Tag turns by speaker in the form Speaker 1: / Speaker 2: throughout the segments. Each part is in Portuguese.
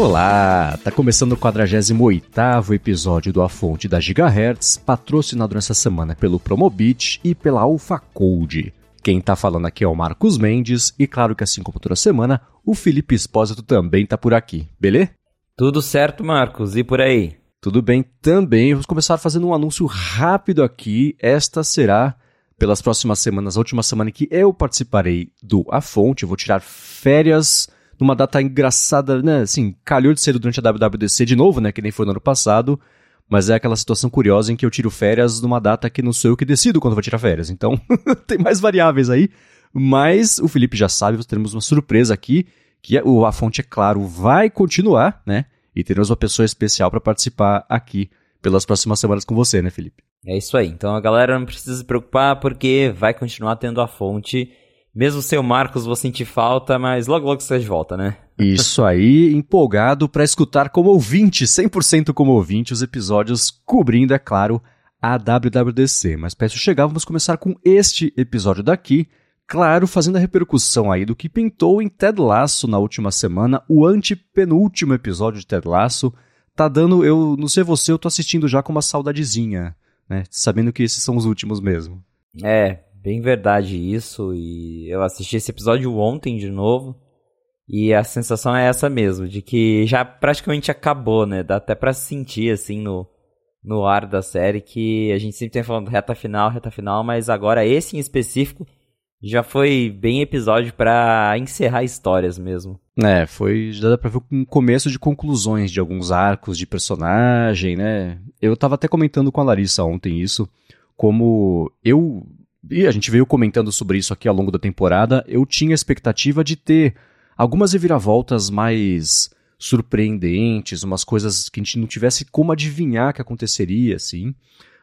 Speaker 1: Olá, tá começando o 48º episódio do A Fonte da Gigahertz, patrocinado nessa semana pelo Promobit e pela Alpha Code. Quem tá falando aqui é o Marcos Mendes e claro que assim como toda semana, o Felipe Espósito também tá por aqui, beleza?
Speaker 2: Tudo certo, Marcos, e por aí?
Speaker 1: Tudo bem também. Vamos começar fazendo um anúncio rápido aqui. Esta será pelas próximas semanas, a última semana que eu participarei do A Fonte, eu vou tirar férias numa data engraçada, né? Assim, calhou de ser durante a WWDC de novo, né? Que nem foi no ano passado. Mas é aquela situação curiosa em que eu tiro férias numa data que não sou eu que decido quando vou tirar férias. Então, tem mais variáveis aí. Mas o Felipe já sabe, teremos uma surpresa aqui, que é, o A Fonte, é claro, vai continuar, né? E teremos uma pessoa especial para participar aqui pelas próximas semanas com você, né, Felipe?
Speaker 2: É isso aí. Então a galera não precisa se preocupar porque vai continuar tendo a fonte mesmo seu Marcos, vou sentir falta, mas logo logo você de volta, né?
Speaker 1: Isso aí, empolgado para escutar como ouvinte, 100% como ouvinte, os episódios cobrindo, é claro, a WWDC. Mas peço chegar, vamos começar com este episódio daqui, claro, fazendo a repercussão aí do que pintou em Ted Lasso na última semana, o antepenúltimo episódio de Ted Lasso. Tá dando, eu não sei você, eu tô assistindo já com uma saudadezinha, né? Sabendo que esses são os últimos mesmo.
Speaker 2: É, bem verdade isso. E eu assisti esse episódio ontem de novo. E a sensação é essa mesmo, de que já praticamente acabou, né? Dá até pra sentir, assim, no, no ar da série, que a gente sempre tem falando reta final, reta final, mas agora esse em específico já foi bem episódio para encerrar histórias mesmo.
Speaker 1: É, foi. Já dá pra ver um começo de conclusões de alguns arcos de personagem, né? Eu tava até comentando com a Larissa ontem isso, como eu e a gente veio comentando sobre isso aqui ao longo da temporada, eu tinha a expectativa de ter algumas reviravoltas mais surpreendentes, umas coisas que a gente não tivesse como adivinhar que aconteceria, assim.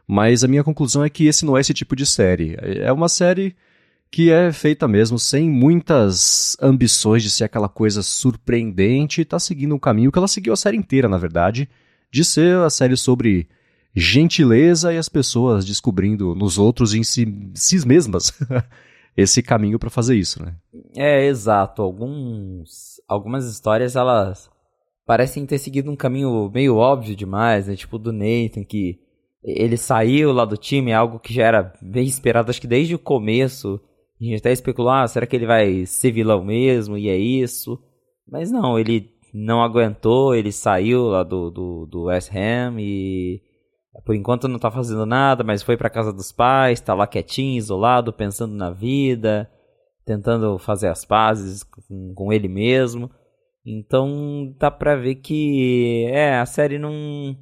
Speaker 1: Mas a minha conclusão é que esse não é esse tipo de série. É uma série que é feita mesmo sem muitas ambições de ser aquela coisa surpreendente e tá seguindo um caminho que ela seguiu a série inteira, na verdade, de ser a série sobre gentileza e as pessoas descobrindo nos outros e em si, si mesmas esse caminho para fazer isso, né?
Speaker 2: É, exato. Alguns, algumas histórias elas parecem ter seguido um caminho meio óbvio demais, né? Tipo do Nathan que ele saiu lá do time, algo que já era bem esperado, acho que desde o começo. A gente até especulou, ah, será que ele vai ser vilão mesmo? E é isso. Mas não, ele não aguentou, ele saiu lá do, do, do West Ham e por enquanto não tá fazendo nada, mas foi para casa dos pais, tá lá quietinho, isolado, pensando na vida, tentando fazer as pazes com, com ele mesmo. Então dá pra ver que é, a série não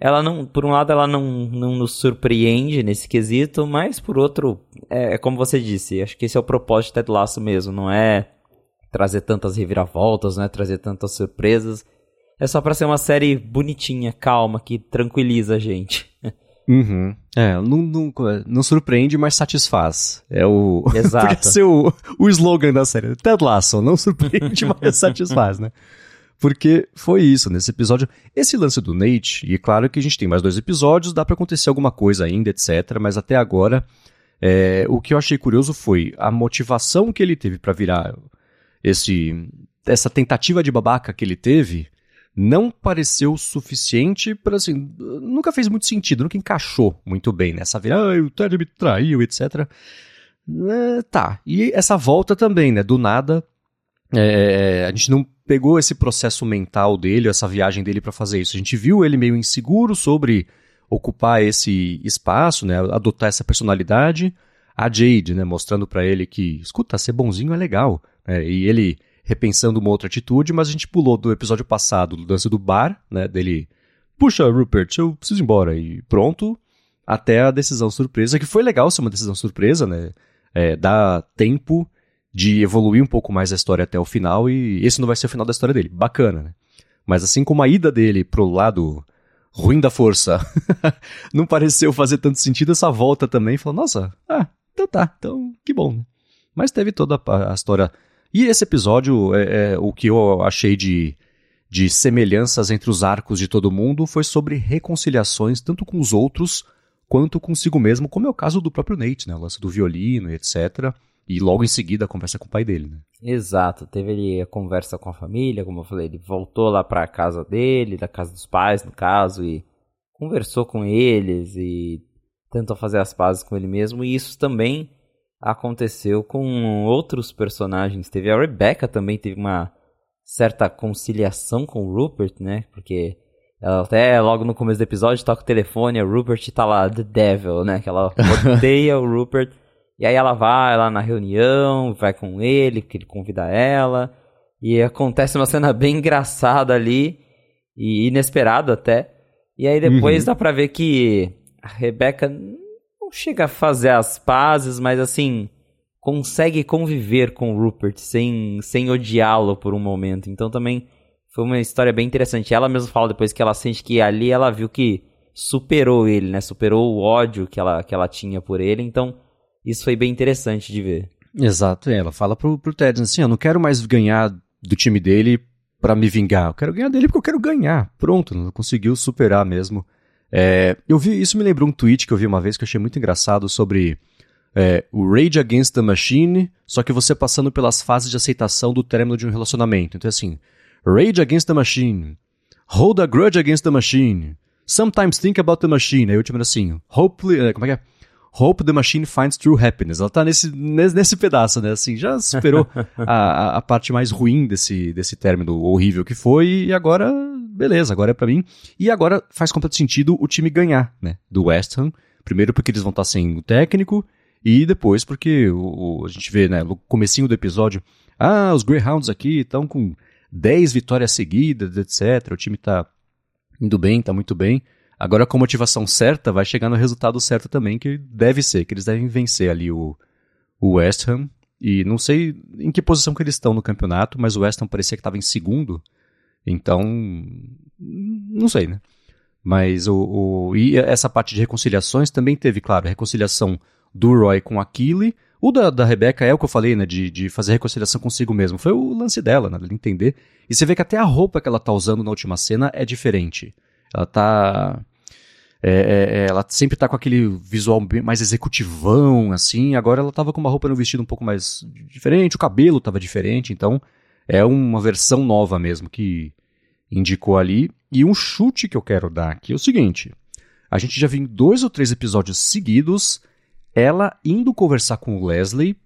Speaker 2: ela não, por um lado ela não, não nos surpreende nesse quesito, mas por outro, é, é como você disse, acho que esse é o propósito de Ted Lasso mesmo, não é trazer tantas reviravoltas, não é trazer tantas surpresas, é só pra ser uma série bonitinha, calma, que tranquiliza a gente.
Speaker 1: Uhum. É, não, não, não, surpreende, mas satisfaz. É o.
Speaker 2: Exato. Podia
Speaker 1: ser o, o slogan da série. Ted Lasso, não surpreende, mas satisfaz, né? Porque foi isso nesse episódio. Esse lance do Nate, e claro que a gente tem mais dois episódios, dá para acontecer alguma coisa ainda, etc. Mas até agora, é, o que eu achei curioso foi a motivação que ele teve para virar esse essa tentativa de babaca que ele teve não pareceu suficiente para assim, nunca fez muito sentido, nunca encaixou muito bem nessa vida, ah, o Ted me traiu, etc. É, tá, e essa volta também, né, do nada, é, a gente não pegou esse processo mental dele, essa viagem dele para fazer isso, a gente viu ele meio inseguro sobre ocupar esse espaço, né, adotar essa personalidade, a Jade, né, mostrando para ele que, escuta, ser bonzinho é legal, né, e ele repensando uma outra atitude, mas a gente pulou do episódio passado, do lance do bar, né, dele, puxa, Rupert, eu preciso ir embora, e pronto, até a decisão surpresa, que foi legal ser uma decisão surpresa, né, é, dá tempo de evoluir um pouco mais a história até o final, e esse não vai ser o final da história dele, bacana, né. Mas assim como a ida dele pro lado ruim da força não pareceu fazer tanto sentido, essa volta também falou, nossa, ah, então tá, então que bom. Né? Mas teve toda a, a história e esse episódio, é, é, o que eu achei de, de semelhanças entre os arcos de todo mundo foi sobre reconciliações tanto com os outros quanto consigo mesmo, como é o caso do próprio Nate, né? O lance do violino e etc. E logo em seguida conversa com o pai dele, né?
Speaker 2: Exato, teve a conversa com a família, como eu falei, ele voltou lá pra casa dele, da casa dos pais, no caso, e conversou com eles e tentou fazer as pazes com ele mesmo, e isso também aconteceu com outros personagens. Teve a Rebecca também, teve uma certa conciliação com o Rupert, né? Porque ela até logo no começo do episódio toca o telefone, o Rupert tá lá, The Devil, né? Que ela odeia o Rupert. E aí ela vai lá na reunião, vai com ele, porque ele convida ela. E acontece uma cena bem engraçada ali, e inesperada até. E aí depois uhum. dá pra ver que a Rebecca chega a fazer as pazes, mas assim, consegue conviver com o Rupert sem, sem odiá-lo por um momento. Então também foi uma história bem interessante. Ela mesma fala depois que ela sente que ali ela viu que superou ele, né? Superou o ódio que ela, que ela tinha por ele. Então, isso foi bem interessante de ver.
Speaker 1: Exato, ela fala pro, pro Ted assim: eu não quero mais ganhar do time dele para me vingar. Eu quero ganhar dele porque eu quero ganhar. Pronto, não conseguiu superar mesmo. É, eu vi, isso me lembrou um tweet que eu vi uma vez que eu achei muito engraçado sobre é, o Rage Against the Machine, só que você passando pelas fases de aceitação do término de um relacionamento. Então, assim, Rage Against the Machine, Hold a Grudge Against the Machine, Sometimes Think About the Machine. Aí o último assim, Hopefully, é, como é que é? Hope the Machine Finds True Happiness. Ela tá nesse, nesse, nesse pedaço, né? Assim, já superou a, a, parte mais ruim desse, desse término horrível que foi e agora, beleza, agora é para mim. E agora faz completo sentido o time ganhar, né? Do West Ham. Primeiro porque eles vão estar sem o técnico e depois porque o, a gente vê, né, no comecinho do episódio, ah, os Greyhounds aqui estão com 10 vitórias seguidas, etc. O time tá indo bem, tá muito bem. Agora com a motivação certa, vai chegar no resultado certo também, que deve ser, que eles devem vencer ali o, o West Ham. E não sei em que posição que eles estão no campeonato, mas o West Ham parecia que estava em segundo. Então, não sei, né? Mas o, o, E essa parte de reconciliações também teve, claro, a reconciliação do Roy com Aquile. O da, da Rebecca é o que eu falei, né? De, de fazer reconciliação consigo mesmo. Foi o lance dela, né? De entender. E você vê que até a roupa que ela tá usando na última cena é diferente. Ela tá. É, é, é ela sempre tá com aquele visual mais executivão, assim. Agora ela tava com uma roupa no vestido um pouco mais diferente, o cabelo tava diferente, então é uma versão nova mesmo que indicou ali. E um chute que eu quero dar aqui é o seguinte: a gente já viu dois ou três episódios seguidos ela indo conversar com o Leslie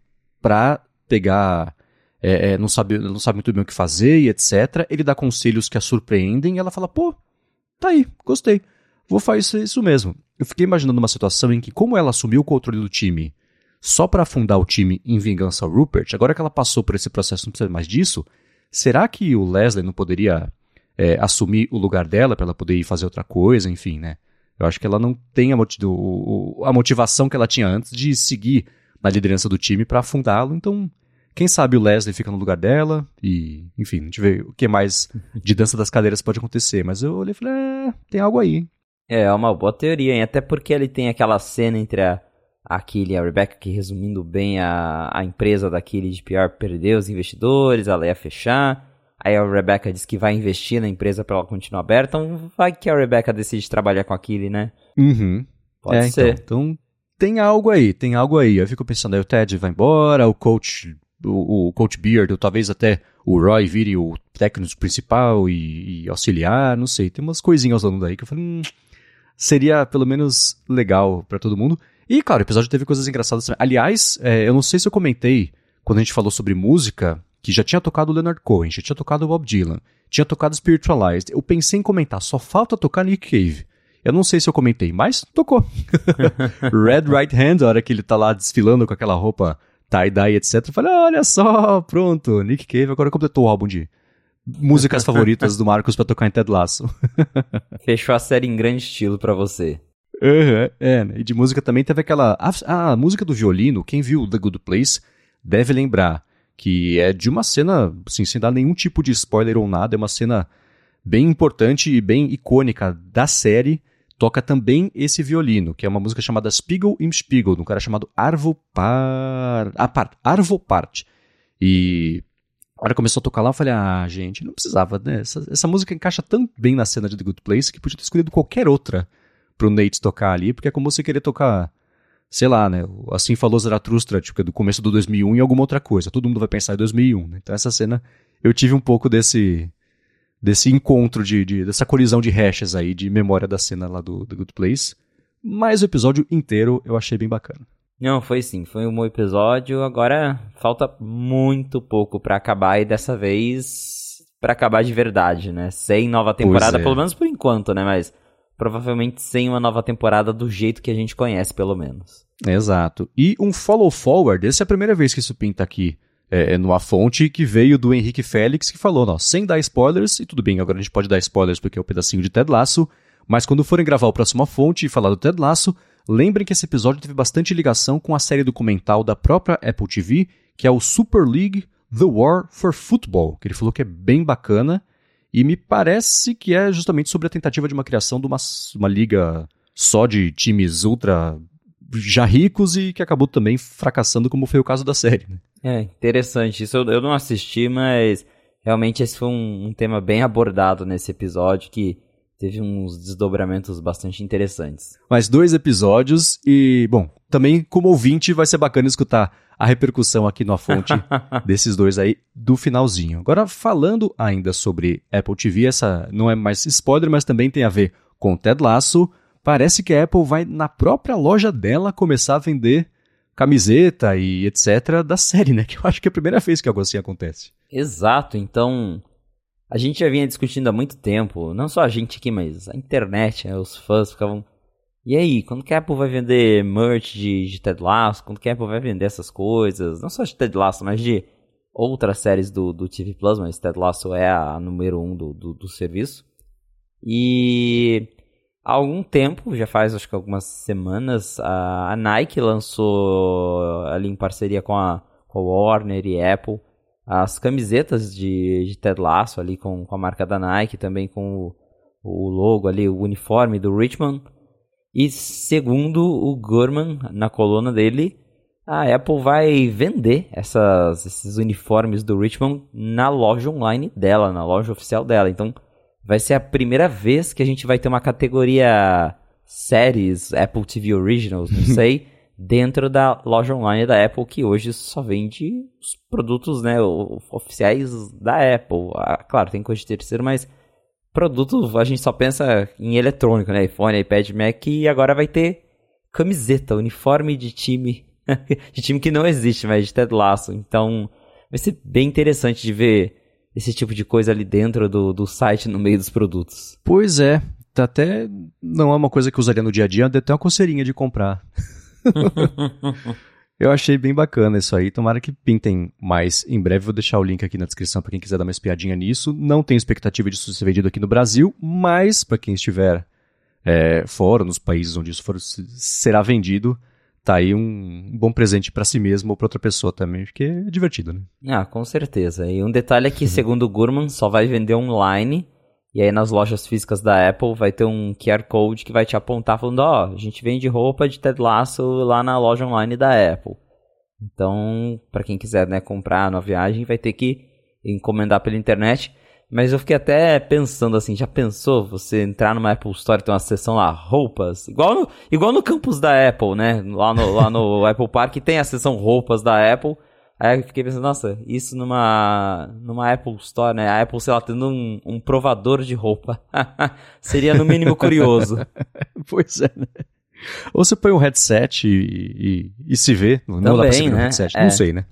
Speaker 1: pra pegar. É, é, não, sabe, não sabe muito bem o que fazer e etc. Ele dá conselhos que a surpreendem e ela fala: pô, tá aí, gostei. Vou fazer isso mesmo. Eu fiquei imaginando uma situação em que, como ela assumiu o controle do time só para afundar o time em vingança ao Rupert, agora que ela passou por esse processo, não precisa mais disso, será que o Leslie não poderia é, assumir o lugar dela para ela poder ir fazer outra coisa, enfim, né? Eu acho que ela não tem a, a motivação que ela tinha antes de seguir na liderança do time para afundá-lo. Então, quem sabe o Leslie fica no lugar dela e, enfim, a gente vê o que mais de dança das cadeiras pode acontecer. Mas eu olhei e falei, é, tem algo aí.
Speaker 2: É, é uma boa teoria, hein? Até porque ele tem aquela cena entre a, a e a Rebecca, que resumindo bem, a, a empresa da de PR perdeu os investidores, ela ia fechar. Aí a Rebecca diz que vai investir na empresa para ela continuar aberta. Então vai que a Rebecca decide trabalhar com aquele, né?
Speaker 1: Uhum. Pode é, ser. Então, então, tem algo aí, tem algo aí. Eu fico pensando, aí o Ted vai embora, o coach, o, o coach Beard, ou talvez até o Roy vire o técnico principal e, e auxiliar, não sei. Tem umas coisinhas rolando daí que eu falei, hum, seria pelo menos legal para todo mundo. E, claro, o episódio teve coisas engraçadas também. Aliás, é, eu não sei se eu comentei quando a gente falou sobre música, que já tinha tocado o Leonard Cohen, já tinha tocado o Bob Dylan, tinha tocado Spiritualized. Eu pensei em comentar, só falta tocar Nick Cave. Eu não sei se eu comentei, mas tocou. Red Right Hand, a hora que ele tá lá desfilando com aquela roupa tie-dye, etc. Eu falei, olha só, pronto, Nick Cave agora completou o álbum de músicas favoritas do Marcos pra tocar em Ted Lasso.
Speaker 2: Fechou a série em grande estilo para você.
Speaker 1: Uhum, é, né? e de música também teve aquela. A, a música do violino, quem viu The Good Place deve lembrar que é de uma cena, assim, sem dar nenhum tipo de spoiler ou nada, é uma cena bem importante e bem icônica da série. Toca também esse violino, que é uma música chamada Spiegel im Spiegel, de um cara chamado Arvo Par... ah, Arvo Part. E a hora começou a tocar lá, eu falei, ah, gente, não precisava, né? Essa, essa música encaixa tão bem na cena de The Good Place que podia ter escolhido qualquer outra pro Nate tocar ali, porque é como você querer tocar sei lá, né? Assim falou Zaratustra, tipo, do começo do 2001 e alguma outra coisa. Todo mundo vai pensar em 2001, né? Então essa cena, eu tive um pouco desse desse encontro de, de dessa colisão de hashes aí de memória da cena lá do Good Place. Mas o episódio inteiro eu achei bem bacana.
Speaker 2: Não, foi sim, foi um bom episódio. Agora falta muito pouco para acabar e dessa vez para acabar de verdade, né? Sem nova temporada, é. pelo menos por enquanto, né? Mas provavelmente sem uma nova temporada do jeito que a gente conhece, pelo menos.
Speaker 1: Exato. E um follow forward, essa é a primeira vez que isso pinta aqui é, numa fonte que veio do Henrique Félix, que falou, ó, sem dar spoilers, e tudo bem, agora a gente pode dar spoilers porque é um pedacinho de Ted Lasso, mas quando forem gravar o próximo fonte e falar do Ted Lasso, lembrem que esse episódio teve bastante ligação com a série documental da própria Apple TV, que é o Super League The War for Football, que ele falou que é bem bacana, e me parece que é justamente sobre a tentativa de uma criação de uma, uma liga só de times ultra já ricos e que acabou também fracassando, como foi o caso da série. Né?
Speaker 2: É, interessante. Isso eu, eu não assisti, mas realmente esse foi um, um tema bem abordado nesse episódio que teve uns desdobramentos bastante interessantes.
Speaker 1: Mais dois episódios e, bom, também como ouvinte vai ser bacana escutar a repercussão aqui na fonte desses dois aí do finalzinho. Agora, falando ainda sobre Apple TV, essa não é mais spoiler, mas também tem a ver com Ted Lasso. Parece que a Apple vai na própria loja dela começar a vender camiseta e etc da série, né? Que eu acho que é a primeira vez que algo assim acontece.
Speaker 2: Exato, então a gente já vinha discutindo há muito tempo, não só a gente aqui, mas a internet, né, os fãs ficavam. E aí, quando que a Apple vai vender merch de, de Ted Lasso? Quando que a Apple vai vender essas coisas? Não só de Ted Lasso, mas de outras séries do, do TV Plus, mas Ted Lasso é a número um do, do, do serviço. E há algum tempo, já faz acho que algumas semanas, a, a Nike lançou ali em parceria com a, com a Warner e Apple as camisetas de, de Ted Lasso ali com, com a marca da Nike, também com o, o logo ali, o uniforme do Richmond. E segundo o Gurman, na coluna dele, a Apple vai vender essas, esses uniformes do Richmond na loja online dela, na loja oficial dela. Então vai ser a primeira vez que a gente vai ter uma categoria séries Apple TV Originals, não sei dentro da loja online da Apple, que hoje só vende os produtos né, oficiais da Apple. Ah, claro, tem coisa de terceiro, mas produto a gente só pensa em eletrônico, né? iPhone, iPad, Mac, e agora vai ter camiseta, uniforme de time, de time que não existe, mas de Ted Lasso. Então vai ser bem interessante de ver esse tipo de coisa ali dentro do, do site, no meio dos produtos.
Speaker 1: Pois é, tá até não é uma coisa que eu usaria no dia a dia, até uma coceirinha de comprar. Eu achei bem bacana isso aí. Tomara que pintem mais em breve. Vou deixar o link aqui na descrição para quem quiser dar uma espiadinha nisso. Não tenho expectativa disso ser vendido aqui no Brasil, mas para quem estiver é, fora, nos países onde isso for, será vendido, tá aí um bom presente para si mesmo ou para outra pessoa também, porque é divertido, né?
Speaker 2: Ah, com certeza. E um detalhe é que, segundo o Gurman, só vai vender online e aí nas lojas físicas da Apple vai ter um QR Code que vai te apontar falando, ó, oh, a gente vende roupa de Ted Lasso lá na loja online da Apple. Então, para quem quiser, né, comprar na viagem, vai ter que encomendar pela internet. Mas eu fiquei até pensando assim, já pensou você entrar numa Apple Store e ter uma seção lá, roupas? Igual no, igual no campus da Apple, né? Lá no, lá no Apple Park tem a seção roupas da Apple. Aí eu fiquei pensando, nossa, isso numa, numa Apple Store, né? A Apple, sei lá, tendo um, um provador de roupa. Seria no mínimo curioso.
Speaker 1: pois é, né? Ou você põe um headset e, e, e se vê. Não Também, dá pra seguir né? um headset. É. Não sei, né?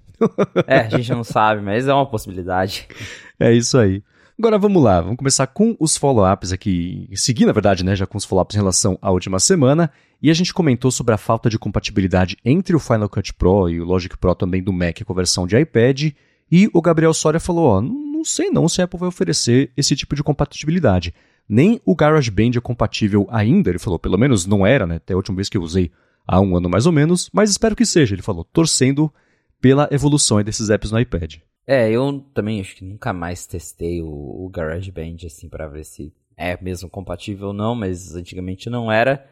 Speaker 2: é, a gente não sabe, mas é uma possibilidade.
Speaker 1: É isso aí. Agora vamos lá, vamos começar com os follow-ups aqui, seguir na verdade, né, já com os follow-ups em relação à última semana, e a gente comentou sobre a falta de compatibilidade entre o Final Cut Pro e o Logic Pro também do Mac com a versão de iPad, e o Gabriel Soria falou, ó, não sei não se a Apple vai oferecer esse tipo de compatibilidade. Nem o GarageBand é compatível ainda, ele falou, pelo menos não era, né, até a última vez que eu usei há um ano mais ou menos, mas espero que seja, ele falou, torcendo pela evolução desses apps no iPad.
Speaker 2: É, eu também acho que nunca mais testei o, o GarageBand assim para ver se é mesmo compatível ou não, mas antigamente não era.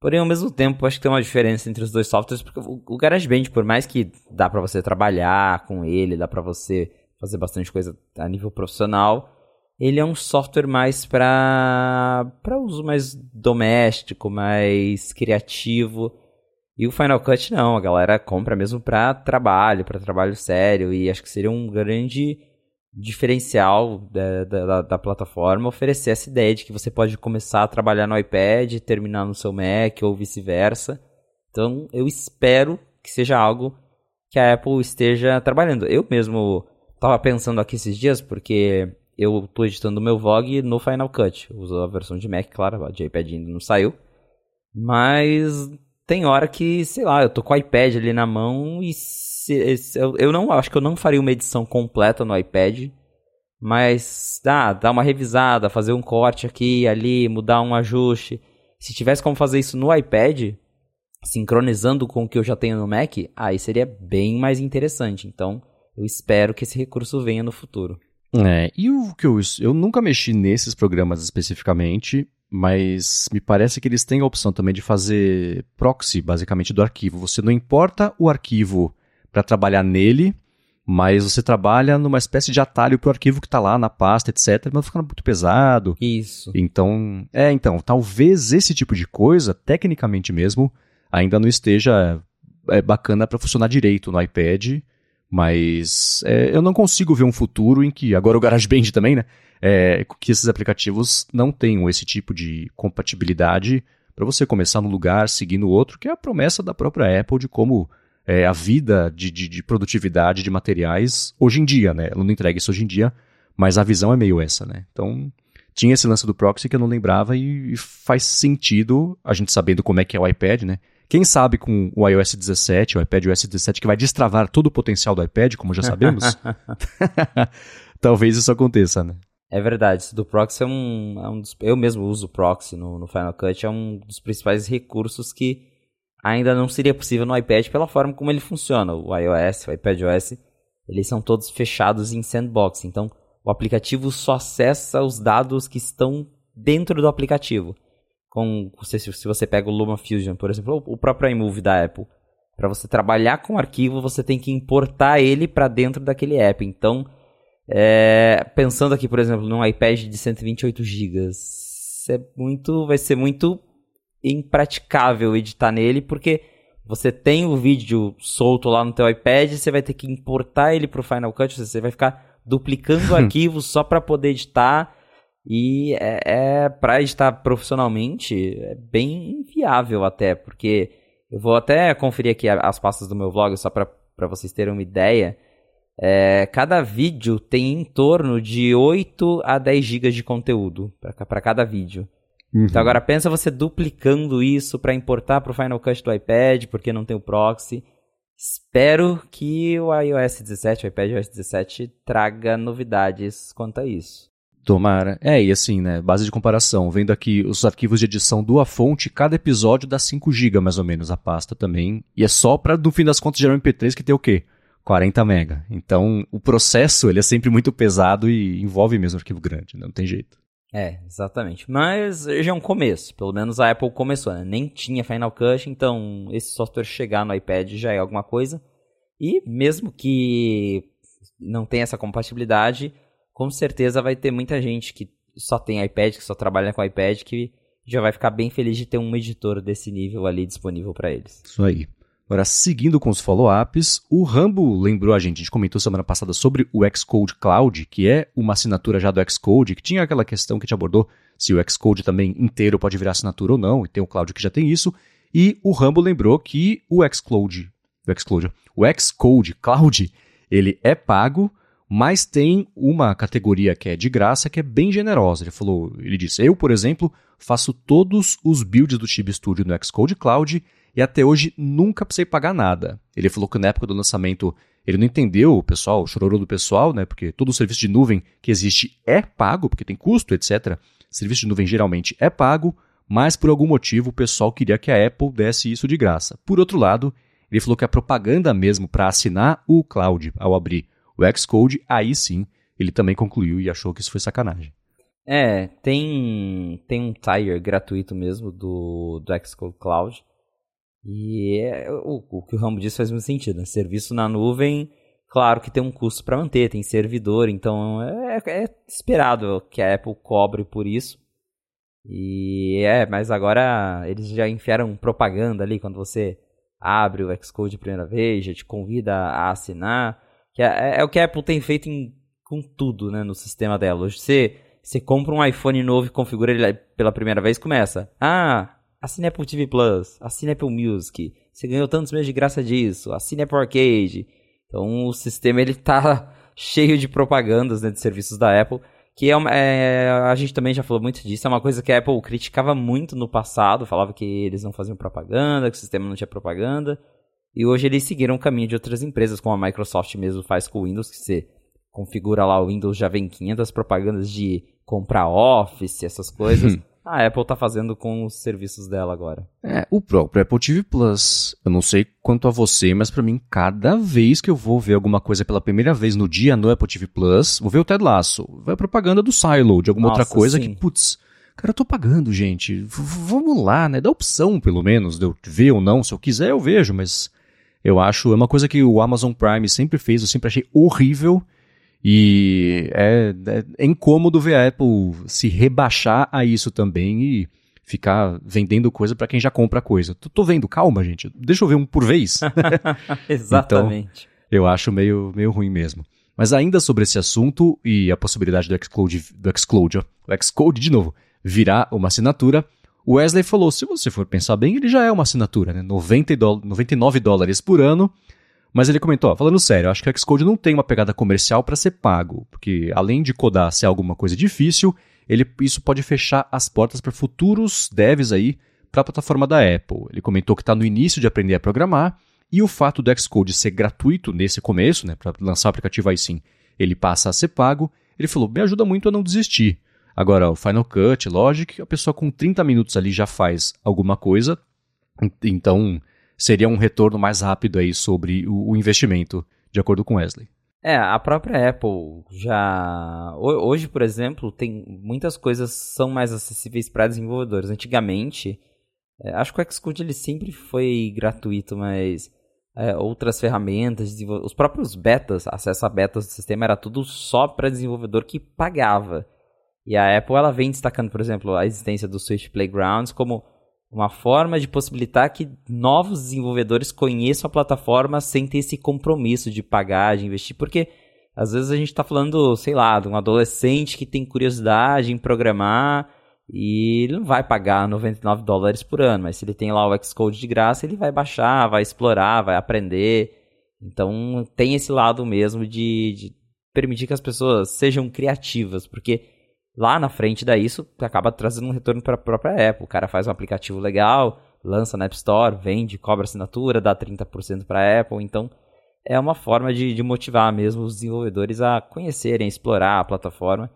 Speaker 2: Porém, ao mesmo tempo, acho que tem uma diferença entre os dois softwares, porque o, o GarageBand, por mais que dá para você trabalhar com ele, dá para você fazer bastante coisa a nível profissional, ele é um software mais para para uso mais doméstico, mais criativo. E o Final Cut não, a galera compra mesmo para trabalho, para trabalho sério, e acho que seria um grande diferencial da, da, da, plataforma oferecer essa ideia de que você pode começar a trabalhar no iPad, terminar no seu Mac ou vice-versa. Então eu espero que seja algo que a Apple esteja trabalhando. Eu mesmo estava pensando aqui esses dias, porque eu estou editando o meu vlog no Final Cut. Eu uso a versão de Mac, claro, a iPad ainda não saiu. Mas tem hora que, sei lá, eu tô com o iPad ali na mão e se, se, eu, eu não acho que eu não faria uma edição completa no iPad, mas dá, dá uma revisada, fazer um corte aqui ali, mudar um ajuste. Se tivesse como fazer isso no iPad, sincronizando com o que eu já tenho no Mac, aí seria bem mais interessante. Então, eu espero que esse recurso venha no futuro.
Speaker 1: É, e o que eu, eu nunca mexi nesses programas especificamente, mas me parece que eles têm a opção também de fazer proxy, basicamente, do arquivo. Você não importa o arquivo para trabalhar nele, mas você trabalha numa espécie de atalho para o arquivo que está lá na pasta, etc. Mas ficando muito pesado.
Speaker 2: Isso.
Speaker 1: Então, é, então, talvez esse tipo de coisa, tecnicamente mesmo, ainda não esteja é, bacana para funcionar direito no iPad. Mas é, eu não consigo ver um futuro em que, agora o GarageBand também, né? É, que esses aplicativos não tenham esse tipo de compatibilidade para você começar num lugar, seguir no outro, que é a promessa da própria Apple de como é, a vida de, de, de, produtividade de materiais hoje em dia, né? Ela não entrega isso hoje em dia, mas a visão é meio essa, né? Então, tinha esse lance do proxy que eu não lembrava e, e faz sentido a gente sabendo como é que é o iPad, né? Quem sabe com o iOS 17, o iPad OS 17, que vai destravar todo o potencial do iPad, como já sabemos, talvez isso aconteça, né?
Speaker 2: É verdade, do proxy é um, é um dos, eu mesmo uso proxy no, no, Final Cut, é um dos principais recursos que ainda não seria possível no iPad pela forma como ele funciona. O iOS, o iPadOS, eles são todos fechados em sandbox, então o aplicativo só acessa os dados que estão dentro do aplicativo. Com, se, se você pega o LumaFusion, por exemplo, o próprio iMovie da Apple, para você trabalhar com o arquivo, você tem que importar ele para dentro daquele app. Então, é, pensando aqui, por exemplo, num iPad de 128 GB, é muito, vai ser muito impraticável editar nele, porque você tem o vídeo solto lá no teu iPad, você vai ter que importar ele para o Final Cut, você vai ficar duplicando arquivos só para poder editar. E é, é para editar profissionalmente é bem inviável até, porque eu vou até conferir aqui as pastas do meu vlog só para vocês terem uma ideia. É, cada vídeo tem em torno de 8 a 10 GB de conteúdo para cada vídeo. Uhum. Então agora pensa você duplicando isso para importar para o Final Cut do iPad, porque não tem o proxy. Espero que o iOS 17, o iPad iOS 17 traga novidades quanto a isso.
Speaker 1: Tomara. É, e assim, né, base de comparação, vendo aqui os arquivos de edição do A Fonte, cada episódio dá 5 GB mais ou menos a pasta também. E é só para no fim das contas gerar um MP3 que tem o quê? 40 mega. Então, o processo ele é sempre muito pesado e envolve mesmo arquivo grande, né? não tem jeito.
Speaker 2: É, exatamente. Mas já é um começo. Pelo menos a Apple começou, né? Nem tinha Final Cut, então esse software chegar no iPad já é alguma coisa. E mesmo que não tenha essa compatibilidade, com certeza vai ter muita gente que só tem iPad, que só trabalha com iPad, que já vai ficar bem feliz de ter um editor desse nível ali disponível para eles.
Speaker 1: Isso aí. Agora, seguindo com os follow-ups, o Rambo lembrou a gente, a gente comentou semana passada sobre o Xcode Cloud, que é uma assinatura já do Xcode, que tinha aquela questão que gente abordou, se o Xcode também inteiro pode virar assinatura ou não, e tem o Cloud que já tem isso, e o Rambo lembrou que o Xcode, o Xcode, o Xcode Cloud, ele é pago, mas tem uma categoria que é de graça, que é bem generosa. Ele falou, ele disse, eu, por exemplo, faço todos os builds do Chibi Studio no Xcode Cloud e até hoje nunca precisei pagar nada. Ele falou que na época do lançamento ele não entendeu o pessoal, o chororô do pessoal, né? Porque todo o serviço de nuvem que existe é pago, porque tem custo, etc. Serviço de nuvem geralmente é pago, mas por algum motivo o pessoal queria que a Apple desse isso de graça. Por outro lado, ele falou que a propaganda mesmo para assinar o cloud ao abrir o Xcode, aí sim ele também concluiu e achou que isso foi sacanagem.
Speaker 2: É, tem, tem um tier gratuito mesmo do, do Xcode Cloud. E é, o, o, que o Rambo disse faz muito sentido. Né? Serviço na nuvem, claro que tem um custo para manter, tem servidor, então é, é, esperado que a Apple cobre por isso. E é, mas agora eles já enfiaram propaganda ali quando você abre o Xcode a primeira vez, já te convida a assinar. Que é, é o que a Apple tem feito em, com tudo né, no sistema dela. Hoje você, você compra um iPhone novo e configura ele pela primeira vez, começa. Ah, assine Apple TV Plus, assine Apple Music, você ganhou tantos meses de graça disso, assine Apple Arcade. Então o sistema ele tá cheio de propagandas né, de serviços da Apple, que é, uma, é, a gente também já falou muito disso, é uma coisa que a Apple criticava muito no passado, falava que eles não faziam propaganda, que o sistema não tinha propaganda, e hoje eles seguiram o caminho de outras empresas, como a Microsoft mesmo faz com o Windows, que você configura lá o Windows, já vem 500 propagandas de comprar Office, essas coisas. a Apple tá fazendo com os serviços dela agora.
Speaker 1: É, o próprio Apple TV Plus. Eu não sei quanto a você, mas para mim, cada vez que eu vou ver alguma coisa pela primeira vez no dia no Apple TV Plus, vou ver o Ted Lasso, vai a propaganda do Silo, de alguma Nossa, outra coisa sim. que, putz, cara, eu tô pagando, gente. V vamos lá, né? Dá opção, pelo menos, de eu ver ou não. Se eu quiser, eu vejo, mas eu acho, é uma coisa que o Amazon Prime sempre fez, eu sempre achei horrível e é, é, é incômodo ver a Apple se rebaixar a isso também e ficar vendendo coisa para quem já compra coisa. Tô, tô, vendo, calma, gente. Deixa eu ver um por vez.
Speaker 2: Exatamente.
Speaker 1: Então, eu acho meio, meio ruim mesmo. Mas ainda sobre esse assunto e a possibilidade do Xcode, do Xcode, o Xcode de novo, virar uma assinatura, o Wesley falou, se você for pensar bem, ele já é uma assinatura, né? 90 do, 99 dólares por ano mas ele comentou, falando sério, acho que o Xcode não tem uma pegada comercial para ser pago, porque além de codar ser alguma coisa difícil, ele, isso pode fechar as portas para futuros devs aí para a plataforma da Apple. Ele comentou que está no início de aprender a programar e o fato do Xcode ser gratuito nesse começo, né, para lançar o aplicativo aí sim, ele passa a ser pago. Ele falou, me ajuda muito a não desistir. Agora, o Final Cut, Logic, a pessoa com 30 minutos ali já faz alguma coisa, então seria um retorno mais rápido aí sobre o, o investimento, de acordo com Wesley.
Speaker 2: É, a própria Apple já. Hoje, por exemplo, tem muitas coisas são mais acessíveis para desenvolvedores. Antigamente, é, acho que o Xcode ele sempre foi gratuito, mas é, outras ferramentas, os próprios betas, acesso a betas do sistema era tudo só para desenvolvedor que pagava. E a Apple ela vem destacando, por exemplo, a existência do Switch Playgrounds como uma forma de possibilitar que novos desenvolvedores conheçam a plataforma sem ter esse compromisso de pagar, de investir, porque às vezes a gente está falando, sei lá, de um adolescente que tem curiosidade em programar e ele não vai pagar 99 dólares por ano, mas se ele tem lá o Xcode de graça, ele vai baixar, vai explorar, vai aprender. Então tem esse lado mesmo de, de permitir que as pessoas sejam criativas, porque lá na frente daí isso acaba trazendo um retorno para a própria Apple. O cara faz um aplicativo legal, lança na App Store, vende, cobra assinatura, dá 30% para a Apple. Então é uma forma de, de motivar mesmo os desenvolvedores a conhecerem, explorar a plataforma.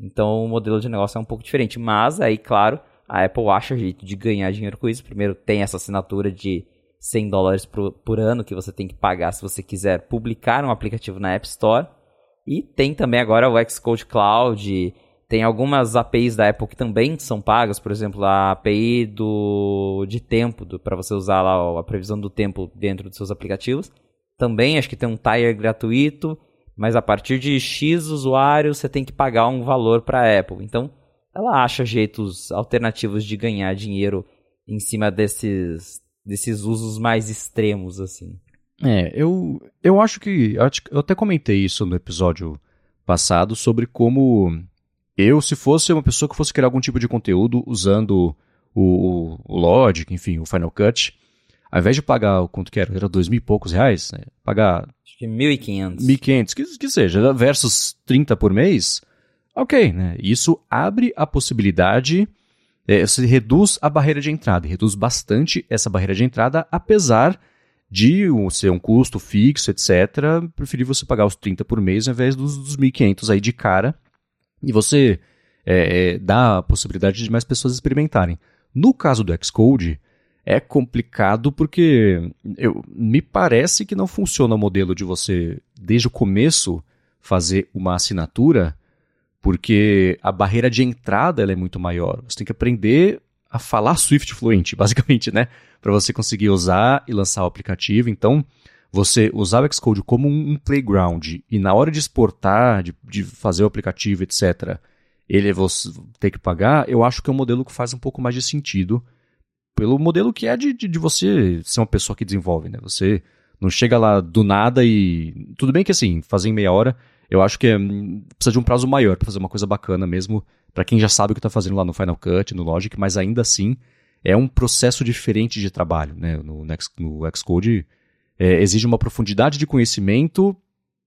Speaker 2: Então o modelo de negócio é um pouco diferente. Mas aí, claro, a Apple acha jeito de ganhar dinheiro com isso. Primeiro tem essa assinatura de 100 dólares por, por ano que você tem que pagar se você quiser publicar um aplicativo na App Store. E tem também agora o Xcode Cloud, tem algumas APIs da Apple que também são pagas, por exemplo, a API do, de tempo, para você usar lá a previsão do tempo dentro dos seus aplicativos. Também acho que tem um tier gratuito, mas a partir de X usuários você tem que pagar um valor para a Apple. Então, ela acha jeitos alternativos de ganhar dinheiro em cima desses, desses usos mais extremos, assim.
Speaker 1: É, eu, eu acho que. Eu até comentei isso no episódio passado sobre como eu, se fosse uma pessoa que fosse criar algum tipo de conteúdo usando o, o Logic, enfim, o Final Cut, ao invés de pagar quanto que era, era dois mil e poucos reais, né? pagar...
Speaker 2: Acho que mil e quinhentos.
Speaker 1: Mil e quinhentos, que seja, versus 30 por mês, ok, né? Isso abre a possibilidade, é, você reduz a barreira de entrada, reduz bastante essa barreira de entrada, apesar de ser um custo fixo, etc., preferir você pagar os 30 por mês ao invés dos, dos 1.500 aí de cara, e você é, é, dá a possibilidade de mais pessoas experimentarem. No caso do Xcode, é complicado porque eu, me parece que não funciona o modelo de você, desde o começo, fazer uma assinatura, porque a barreira de entrada é muito maior. Você tem que aprender a falar Swift fluente, basicamente, né? Para você conseguir usar e lançar o aplicativo. Então, você usar o Xcode como um playground e na hora de exportar, de, de fazer o aplicativo, etc., ele você ter que pagar, eu acho que é um modelo que faz um pouco mais de sentido pelo modelo que é de, de, de, você ser uma pessoa que desenvolve, né? Você não chega lá do nada e. Tudo bem que assim, fazer em meia hora, eu acho que é, precisa de um prazo maior para fazer uma coisa bacana mesmo, para quem já sabe o que está fazendo lá no Final Cut, no Logic, mas ainda assim é um processo diferente de trabalho, né? No, no Xcode é, exige uma profundidade de conhecimento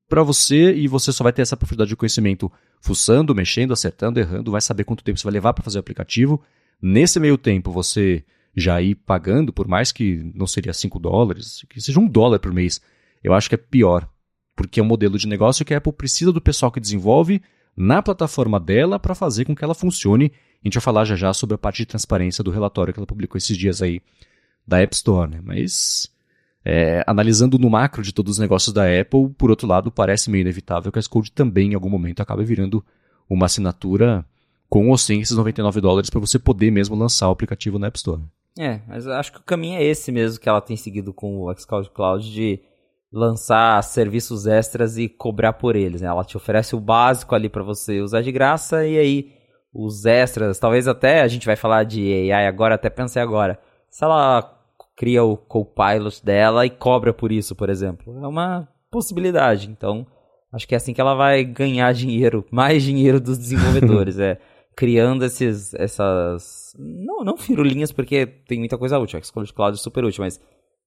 Speaker 1: para você e você só vai ter essa profundidade de conhecimento fuçando, mexendo, acertando, errando, vai saber quanto tempo você vai levar para fazer o aplicativo. Nesse meio tempo, você já ir pagando, por mais que não seria 5 dólares, que seja um dólar por mês, eu acho que é pior, porque é um modelo de negócio que a Apple precisa do pessoal que desenvolve na plataforma dela para fazer com que ela funcione. A gente vai falar já já sobre a parte de transparência do relatório que ela publicou esses dias aí da App Store, né? Mas é, analisando no macro de todos os negócios da Apple, por outro lado, parece meio inevitável que a Xcode também, em algum momento, acabe virando uma assinatura com ou sem esses 99 dólares para você poder mesmo lançar o aplicativo na App Store.
Speaker 2: É, mas acho que o caminho é esse mesmo que ela tem seguido com o Xcode Cloud de lançar serviços extras e cobrar por eles. Né? Ela te oferece o básico ali para você usar de graça e aí os extras, talvez até a gente vai falar de AI agora, até pensei agora. Se ela cria o Copilot dela e cobra por isso, por exemplo. É uma possibilidade. Então, acho que é assim que ela vai ganhar dinheiro, mais dinheiro dos desenvolvedores. é criando esses, essas. Não, não firulinhas, porque tem muita coisa útil. A Xcode Cloud é super útil, mas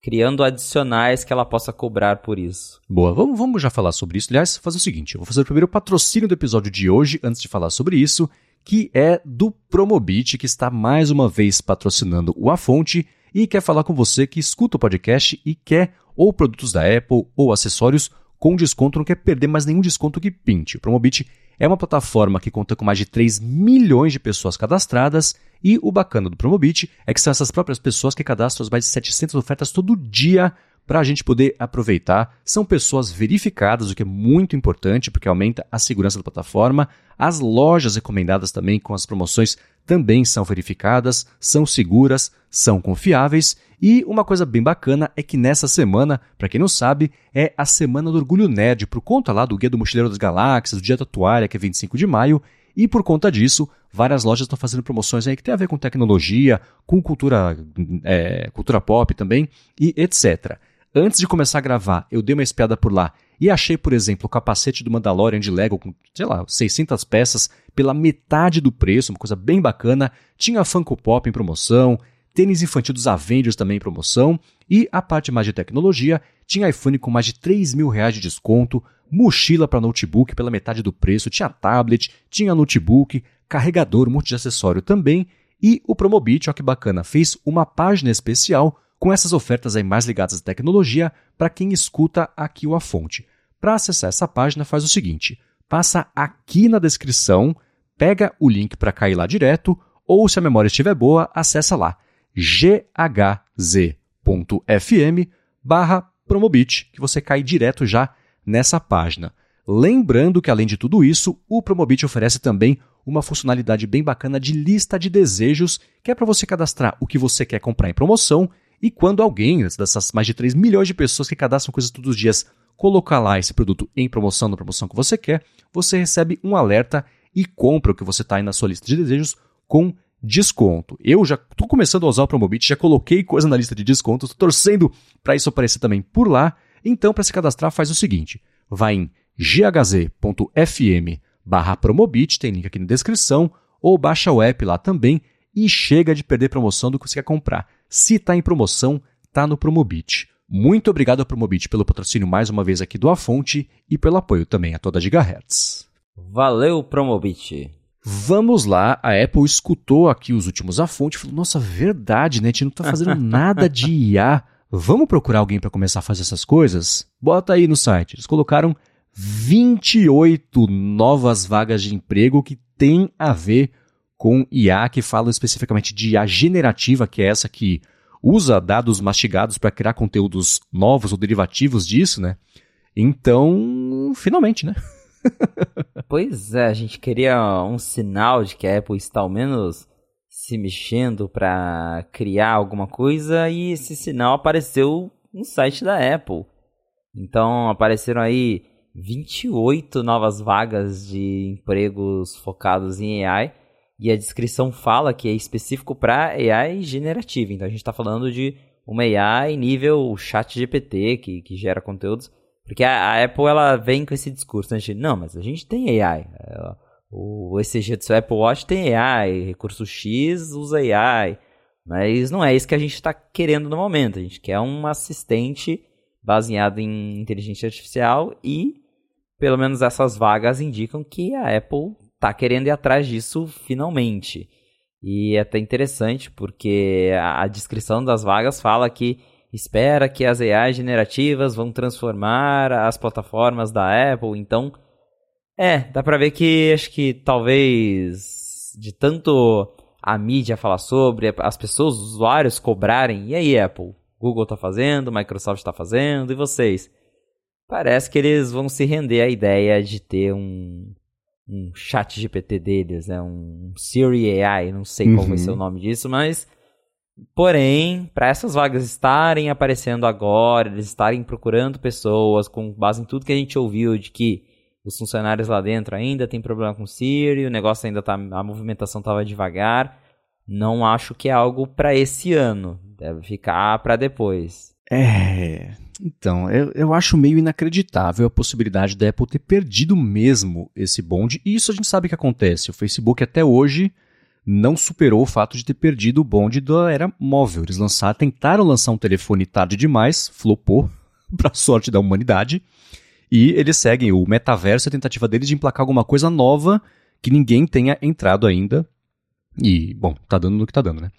Speaker 2: criando adicionais que ela possa cobrar por isso.
Speaker 1: Boa, vamos, vamos já falar sobre isso. Aliás, fazer o seguinte: eu vou fazer o primeiro patrocínio do episódio de hoje, antes de falar sobre isso, que é do Promobit, que está mais uma vez patrocinando o A Fonte e quer falar com você que escuta o podcast e quer ou produtos da Apple ou acessórios com desconto, não quer perder mais nenhum desconto que pinte. O Promobit é uma plataforma que conta com mais de 3 milhões de pessoas cadastradas e o bacana do Promobit é que são essas próprias pessoas que cadastram as mais de 700 ofertas todo dia para a gente poder aproveitar. São pessoas verificadas, o que é muito importante porque aumenta a segurança da plataforma. As lojas recomendadas também com as promoções também são verificadas, são seguras, são confiáveis. E uma coisa bem bacana é que nessa semana, para quem não sabe, é a Semana do Orgulho Nerd, por conta lá do Guia do Mochileiro das Galáxias, do Dia da Toalha, que é 25 de maio, e por conta disso, várias lojas estão fazendo promoções aí que tem a ver com tecnologia, com cultura, é, cultura pop também, e etc. Antes de começar a gravar, eu dei uma espiada por lá e achei, por exemplo, o capacete do Mandalorian de Lego com, sei lá, 600 peças pela metade do preço, uma coisa bem bacana. Tinha Funko Pop em promoção, tênis infantil dos Avengers também em promoção e a parte mais de tecnologia tinha iPhone com mais de 3 mil reais de desconto, mochila para notebook pela metade do preço, tinha tablet, tinha notebook, carregador, um monte de acessório também e o Promobit, ó que bacana, fez uma página especial com essas ofertas aí mais ligadas à tecnologia para quem escuta aqui o A Fonte. Para acessar essa página, faz o seguinte: passa aqui na descrição, pega o link para cair lá direto, ou se a memória estiver boa, acessa lá ghz.fm barra Promobit, que você cai direto já nessa página. Lembrando que, além de tudo isso, o Promobit oferece também uma funcionalidade bem bacana de lista de desejos, que é para você cadastrar o que você quer comprar em promoção e quando alguém, dessas mais de 3 milhões de pessoas que cadastram coisas todos os dias, colocar lá esse produto em promoção, na promoção que você quer, você recebe um alerta e compra o que você está aí na sua lista de desejos com desconto. Eu já estou começando a usar o Promobit, já coloquei coisa na lista de descontos, estou torcendo para isso aparecer também por lá. Então, para se cadastrar, faz o seguinte: vai em ghz.fm barra Promobit, tem link aqui na descrição, ou baixa o app lá também e chega de perder promoção do que você quer comprar. Se está em promoção, tá no Promobit. Muito obrigado ao Promobit pelo patrocínio mais uma vez aqui do A Fonte e pelo apoio também a toda Gigahertz.
Speaker 2: Valeu, Promobit.
Speaker 1: Vamos lá, a Apple escutou aqui os últimos A Fonte e falou: Nossa, verdade, né? A gente não está fazendo nada de IA. Vamos procurar alguém para começar a fazer essas coisas? Bota aí no site. Eles colocaram 28 novas vagas de emprego que tem a ver com IA que falam especificamente de IA generativa, que é essa que usa dados mastigados para criar conteúdos novos ou derivativos disso, né? Então, finalmente, né?
Speaker 2: pois é, a gente queria um sinal de que a Apple está ao menos se mexendo para criar alguma coisa e esse sinal apareceu no site da Apple. Então apareceram aí 28 novas vagas de empregos focados em AI e a descrição fala que é específico para AI generativa. Então a gente está falando de uma AI nível chat GPT que, que gera conteúdos. Porque a, a, Apple ela vem com esse discurso, né? não, mas a gente tem AI. O ECG do seu Apple Watch tem AI, recurso X usa AI. Mas não é isso que a gente está querendo no momento. A gente quer um assistente baseado em inteligência artificial e pelo menos essas vagas indicam que a Apple está querendo ir atrás disso finalmente. E é até interessante porque a, descrição das vagas fala que espera que as AI generativas vão transformar as plataformas da Apple. Então, é, dá para ver que acho que talvez de tanto a mídia falar sobre, as pessoas, os usuários cobrarem, e aí Apple, Google está fazendo, Microsoft está fazendo, e vocês? Parece que eles vão se render à ideia de ter um, um chat GPT deles, né? um Siri AI, não sei qual uhum. vai ser o uhum. nome disso, mas porém, para essas vagas estarem aparecendo agora, eles estarem procurando pessoas com base em tudo que a gente ouviu de que os funcionários lá dentro ainda tem problema com Siri, o negócio ainda tá, a movimentação estava devagar. Não acho que é algo para esse ano, deve ficar para depois.
Speaker 1: É, então, eu, eu acho meio inacreditável a possibilidade da Apple ter perdido mesmo esse bonde, e isso a gente sabe que acontece. O Facebook até hoje não superou o fato de ter perdido o bonde da era móvel. Eles lançaram, tentaram lançar um telefone tarde demais, flopou, para sorte da humanidade, e eles seguem o metaverso, a tentativa deles de emplacar alguma coisa nova que ninguém tenha entrado ainda. E, bom, tá dando no que tá dando, né?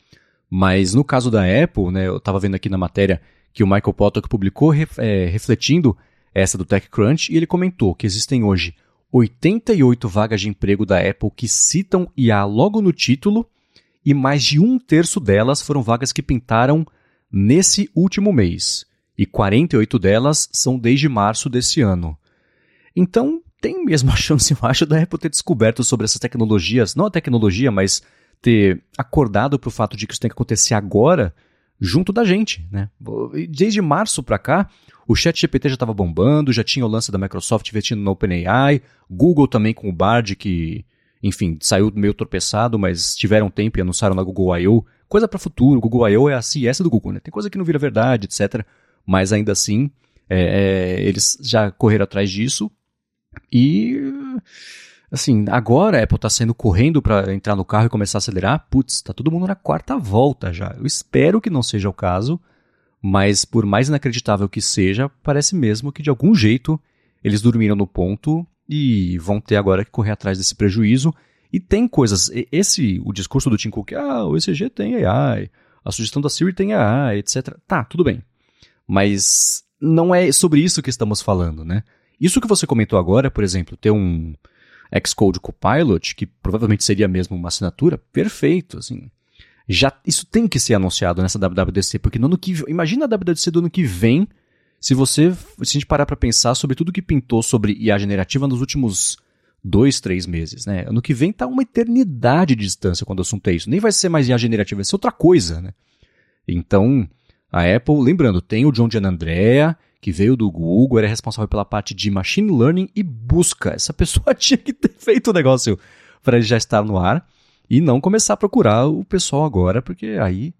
Speaker 1: Mas no caso da Apple, né, eu tava vendo aqui na matéria que o Michael Potter publicou é, refletindo essa do TechCrunch, e ele comentou que existem hoje 88 vagas de emprego da Apple que citam IA logo no título, e mais de um terço delas foram vagas que pintaram nesse último mês, e 48 delas são desde março desse ano. Então, tem mesmo a chance, eu acho, da Apple ter descoberto sobre essas tecnologias, não a tecnologia, mas ter acordado para o fato de que isso tem que acontecer agora junto da gente, né? Desde março para cá, o Chat GPT já estava bombando, já tinha o lance da Microsoft investindo no OpenAI, Google também com o Bard que, enfim, saiu meio tropeçado, mas tiveram tempo e anunciaram na Google I.O. Coisa para futuro, Google I.O. é a CS do Google, né? Tem coisa que não vira verdade, etc. Mas ainda assim, é, é, eles já correram atrás disso e assim, agora a Apple está saindo correndo para entrar no carro e começar a acelerar, putz, tá todo mundo na quarta volta já. Eu espero que não seja o caso, mas por mais inacreditável que seja, parece mesmo que de algum jeito eles dormiram no ponto e vão ter agora que correr atrás desse prejuízo. E tem coisas, esse, o discurso do Tim Cook, ah, o ECG tem AI, a sugestão da Siri tem AI, etc. Tá, tudo bem. Mas não é sobre isso que estamos falando, né? Isso que você comentou agora, por exemplo, ter um, Xcode Copilot, que provavelmente seria mesmo uma assinatura, perfeito, assim. Já, isso tem que ser anunciado nessa WWDC, porque no ano que imagina a WWDC do ano que vem, se você se a gente parar para pensar sobre tudo que pintou sobre IA generativa nos últimos dois, três meses, né? Ano que vem tá uma eternidade de distância quando o assunto é isso. Nem vai ser mais IA generativa, vai ser outra coisa, né? Então, a Apple, lembrando, tem o John Gianandrea, que veio do Google, era responsável pela parte de machine learning e busca. Essa pessoa tinha que ter feito o negócio para ele já estar no ar e não começar a procurar o pessoal agora, porque aí.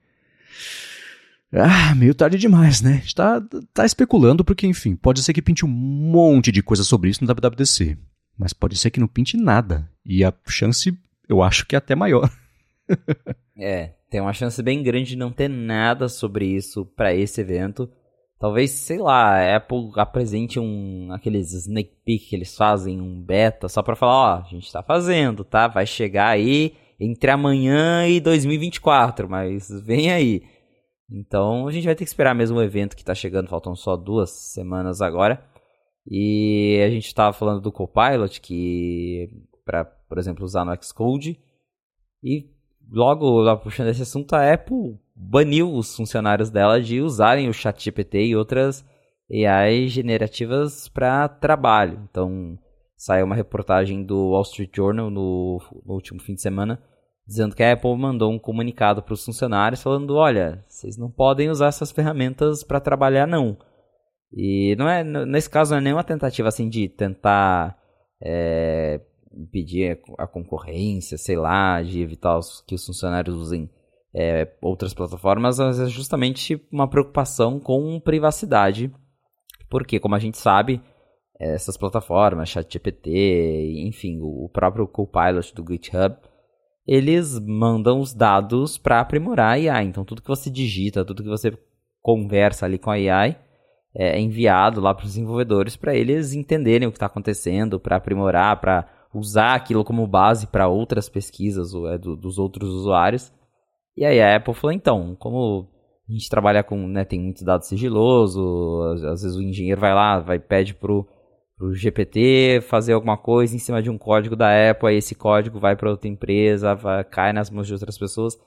Speaker 1: Ah, meio tarde demais, né? Está tá especulando, porque, enfim, pode ser que pinte um monte de coisa sobre isso no WWDC. Mas pode ser que não pinte nada. E a chance, eu acho que é até maior.
Speaker 2: é, tem uma chance bem grande de não ter nada sobre isso para esse evento. Talvez, sei lá, a Apple apresente um aqueles sneak peek que eles fazem, um beta, só para falar, ó, a gente tá fazendo, tá? Vai chegar aí entre amanhã e 2024, mas vem aí. Então a gente vai ter que esperar mesmo o evento que tá chegando, faltam só duas semanas agora. E a gente tava falando do Copilot, que para, por exemplo, usar no Xcode. E logo, lá puxando esse assunto, a Apple baniu os funcionários dela de usarem o ChatGPT e outras AI generativas para trabalho. Então, saiu uma reportagem do Wall Street Journal no, no, último fim de semana dizendo que a Apple mandou um comunicado para os funcionários falando: olha, vocês não podem usar essas ferramentas para trabalhar, não. E não é, nesse caso, não é nenhuma tentativa assim de tentar é, impedir a concorrência, sei lá, de evitar os, que os funcionários usem é, outras plataformas, mas é justamente uma preocupação com privacidade, porque, como a gente sabe, essas plataformas, ChatGPT, enfim, o próprio Copilot do GitHub, eles mandam os dados para aprimorar a AI. Então, tudo que você digita, tudo que você conversa ali com a AI é enviado lá para os desenvolvedores para eles entenderem o que está acontecendo, para aprimorar, para usar aquilo como base para outras pesquisas é, do, dos outros usuários. E aí a Apple falou, então, como a gente trabalha com, né, tem muitos dados sigilosos, às vezes o engenheiro vai lá, vai pede pro o GPT fazer alguma coisa em cima de um código da Apple, aí esse código vai para outra empresa, vai, cai nas mãos de outras pessoas.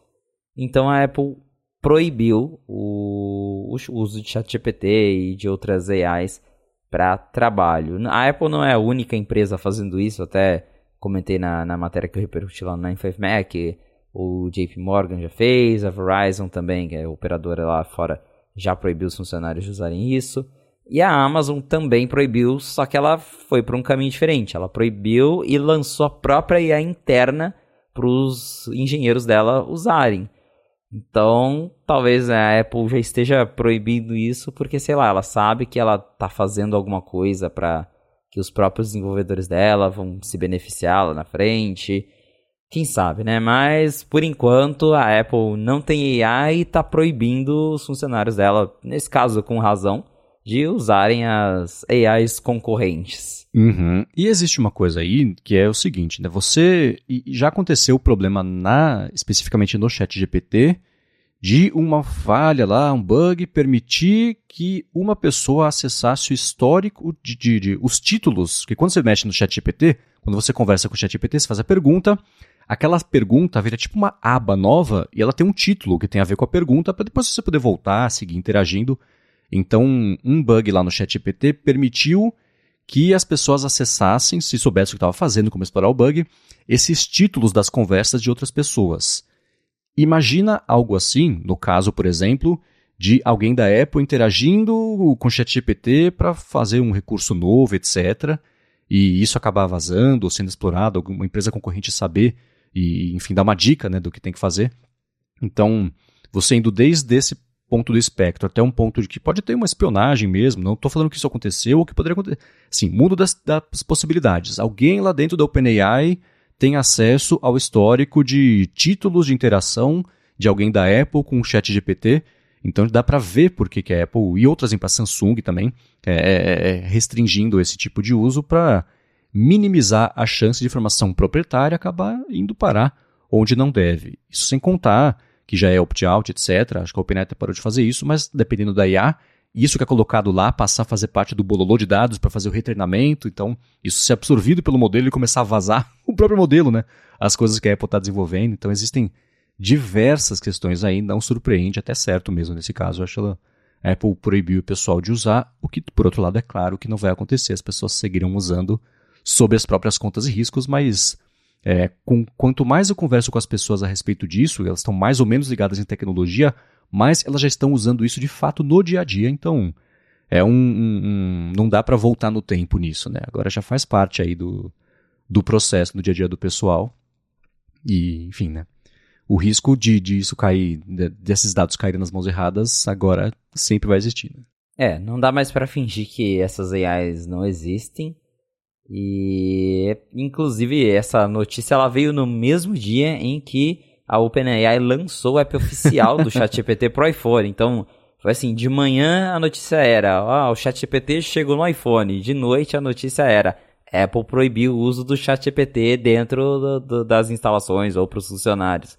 Speaker 2: Então a Apple proibiu o, o uso de ChatGPT e de outras AIs para trabalho. A Apple não é a única empresa fazendo isso, até comentei na, na matéria que eu repercuti lá no 95Mac, o JP Morgan já fez, a Verizon também, que é operadora lá fora, já proibiu os funcionários de usarem isso. E a Amazon também proibiu, só que ela foi para um caminho diferente. Ela proibiu e lançou a própria IA interna para os engenheiros dela usarem. Então, talvez a Apple já esteja proibindo isso porque, sei lá, ela sabe que ela está fazendo alguma coisa para que os próprios desenvolvedores dela vão se beneficiar lá na frente. Quem sabe, né? Mas, por enquanto, a Apple não tem AI e está proibindo os funcionários dela, nesse caso com razão, de usarem as AIs concorrentes.
Speaker 1: Uhum. E existe uma coisa aí que é o seguinte, né? Você já aconteceu o problema na especificamente no Chat GPT de uma falha lá, um bug permitir que uma pessoa acessasse o histórico de, de, de os títulos, que quando você mexe no Chat GPT, quando você conversa com o Chat GPT, você faz a pergunta, aquela pergunta vira tipo uma aba nova e ela tem um título que tem a ver com a pergunta para depois você poder voltar, seguir interagindo. Então, um bug lá no ChatGPT permitiu que as pessoas acessassem, se soubessem o que estava fazendo, como explorar o bug, esses títulos das conversas de outras pessoas. Imagina algo assim, no caso, por exemplo, de alguém da Apple interagindo com o ChatGPT para fazer um recurso novo, etc. E isso acabar vazando ou sendo explorado, alguma empresa concorrente saber e, enfim, dar uma dica né, do que tem que fazer. Então, você indo desde esse ponto do espectro até um ponto de que pode ter uma espionagem mesmo, não estou falando que isso aconteceu ou que poderia acontecer. Sim, mundo das, das possibilidades. Alguém lá dentro da OpenAI tem acesso ao histórico de títulos de interação de alguém da Apple com o chat GPT, então dá para ver por que, que a Apple e outras empresas, Samsung também, é, é, é restringindo esse tipo de uso para minimizar a chance de informação proprietária acabar indo parar onde não deve. Isso sem contar que já é opt-out, etc. Acho que a OpenAI parou de fazer isso, mas dependendo da IA, isso que é colocado lá passar a fazer parte do bololô de dados para fazer o retreinamento, então isso ser absorvido pelo modelo e começar a vazar o próprio modelo, né? As coisas que a Apple está desenvolvendo. Então existem diversas questões aí, não surpreende, até certo mesmo nesse caso. Acho a Apple proibiu o pessoal de usar, o que por outro lado é claro que não vai acontecer, as pessoas seguirão usando sob as próprias contas e riscos, mas é, com, quanto mais eu converso com as pessoas a respeito disso, elas estão mais ou menos ligadas em tecnologia, mais elas já estão usando isso de fato no dia a dia. Então, é um, um, um não dá para voltar no tempo nisso, né? Agora já faz parte aí do, do processo no dia a dia do pessoal. E, enfim, né? O risco de, de isso cair, de, desses dados caírem nas mãos erradas, agora sempre vai existir. Né?
Speaker 2: É, não dá mais para fingir que essas AIs não existem e inclusive essa notícia ela veio no mesmo dia em que a OpenAI lançou o app oficial do ChatGPT pro iPhone. Então, foi assim, de manhã a notícia era, ah, o ChatGPT chegou no iPhone. De noite a notícia era, Apple proibiu o uso do ChatGPT dentro do, do, das instalações ou para os funcionários.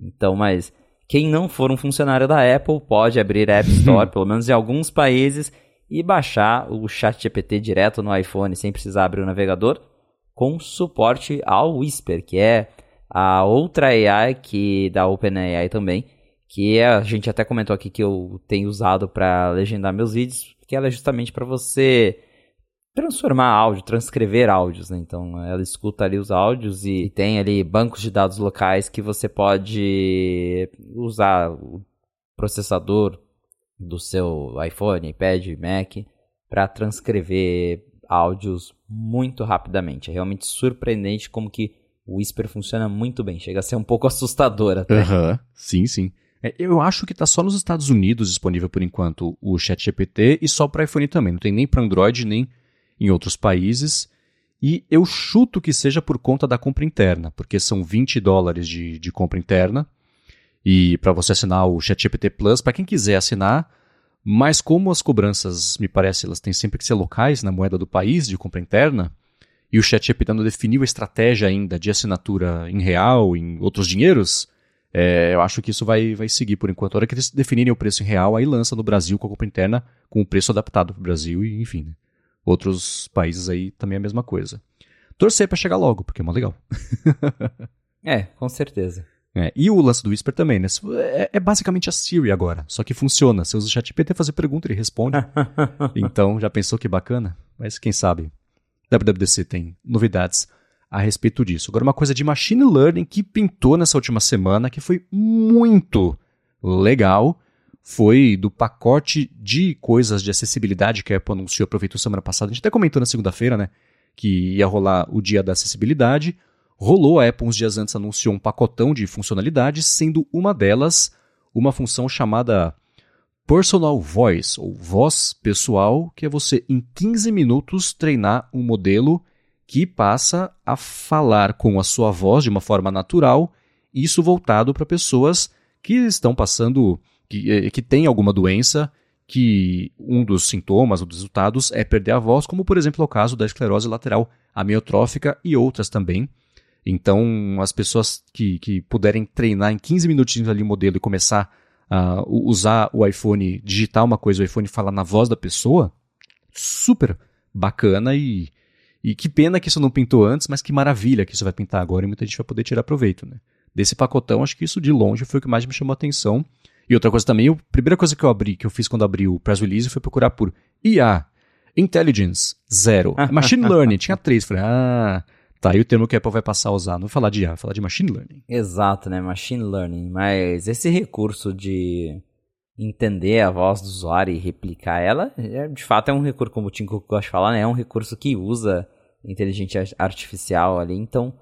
Speaker 2: Então, mas quem não for um funcionário da Apple pode abrir a App Store, pelo menos em alguns países, e baixar o ChatGPT direto no iPhone sem precisar abrir o navegador, com suporte ao Whisper, que é a outra AI que da OpenAI também, que é, a gente até comentou aqui que eu tenho usado para legendar meus vídeos, que ela é justamente para você transformar áudio, transcrever áudios, né? Então ela escuta ali os áudios e tem ali bancos de dados locais que você pode usar o processador do seu iPhone, iPad, Mac para transcrever áudios muito rapidamente. É realmente surpreendente como que o Whisper funciona muito bem. Chega a ser um pouco assustador até.
Speaker 1: Uhum. Sim, sim. É, eu acho que está só nos Estados Unidos disponível por enquanto o ChatGPT e só para iPhone também. Não tem nem para Android nem em outros países. E eu chuto que seja por conta da compra interna, porque são 20 dólares de, de compra interna. E para você assinar o ChatGPT Plus, para quem quiser assinar, mas como as cobranças, me parece, elas têm sempre que ser locais na moeda do país de compra interna, e o ChatGPT não definiu a estratégia ainda de assinatura em real, em outros dinheiros, é, eu acho que isso vai, vai seguir por enquanto. A hora que eles definirem o preço em real, aí lança no Brasil com a compra interna, com o preço adaptado para o Brasil e enfim. Né? Outros países aí também é a mesma coisa. Torcer para chegar logo, porque é mó legal.
Speaker 2: é, com certeza.
Speaker 1: É, e o lance do Whisper também, né? É, é, basicamente a Siri agora, só que funciona. Você usa o ChatGPT fazer pergunta e ele responde. então, já pensou que bacana? Mas quem sabe? WWDC tem novidades a respeito disso. Agora, uma coisa de machine learning que pintou nessa última semana, que foi muito legal, foi do pacote de coisas de acessibilidade que a Apple anunciou, aproveitou semana passada. A gente até comentou na segunda-feira, né? Que ia rolar o dia da acessibilidade. Rolou, a Apple uns dias antes anunciou um pacotão de funcionalidades, sendo uma delas uma função chamada Personal Voice, ou voz pessoal, que é você em 15 minutos treinar um modelo que passa a falar com a sua voz de uma forma natural, isso voltado para pessoas que estão passando, que, eh, que têm alguma doença, que um dos sintomas ou dos resultados é perder a voz, como por exemplo é o caso da esclerose lateral amiotrófica e outras também. Então, as pessoas que, que puderem treinar em 15 minutinhos ali o modelo e começar a usar o iPhone, digitar uma coisa, o iPhone falar na voz da pessoa, super bacana e e que pena que isso não pintou antes, mas que maravilha que isso vai pintar agora e muita gente vai poder tirar proveito, né? Desse pacotão, acho que isso de longe foi o que mais me chamou a atenção. E outra coisa também, a primeira coisa que eu abri, que eu fiz quando abri o press release foi procurar por IA, Intelligence, zero. Machine Learning, tinha três. Falei, ah, tá aí o termo que a Apple vai passar a usar. Não vou falar de IA, vou falar de Machine Learning.
Speaker 2: Exato, né? Machine Learning. Mas esse recurso de entender a voz do usuário e replicar ela, é, de fato é um recurso, como o Tim Cook gosta de falar, né? É um recurso que usa inteligência artificial ali. Então,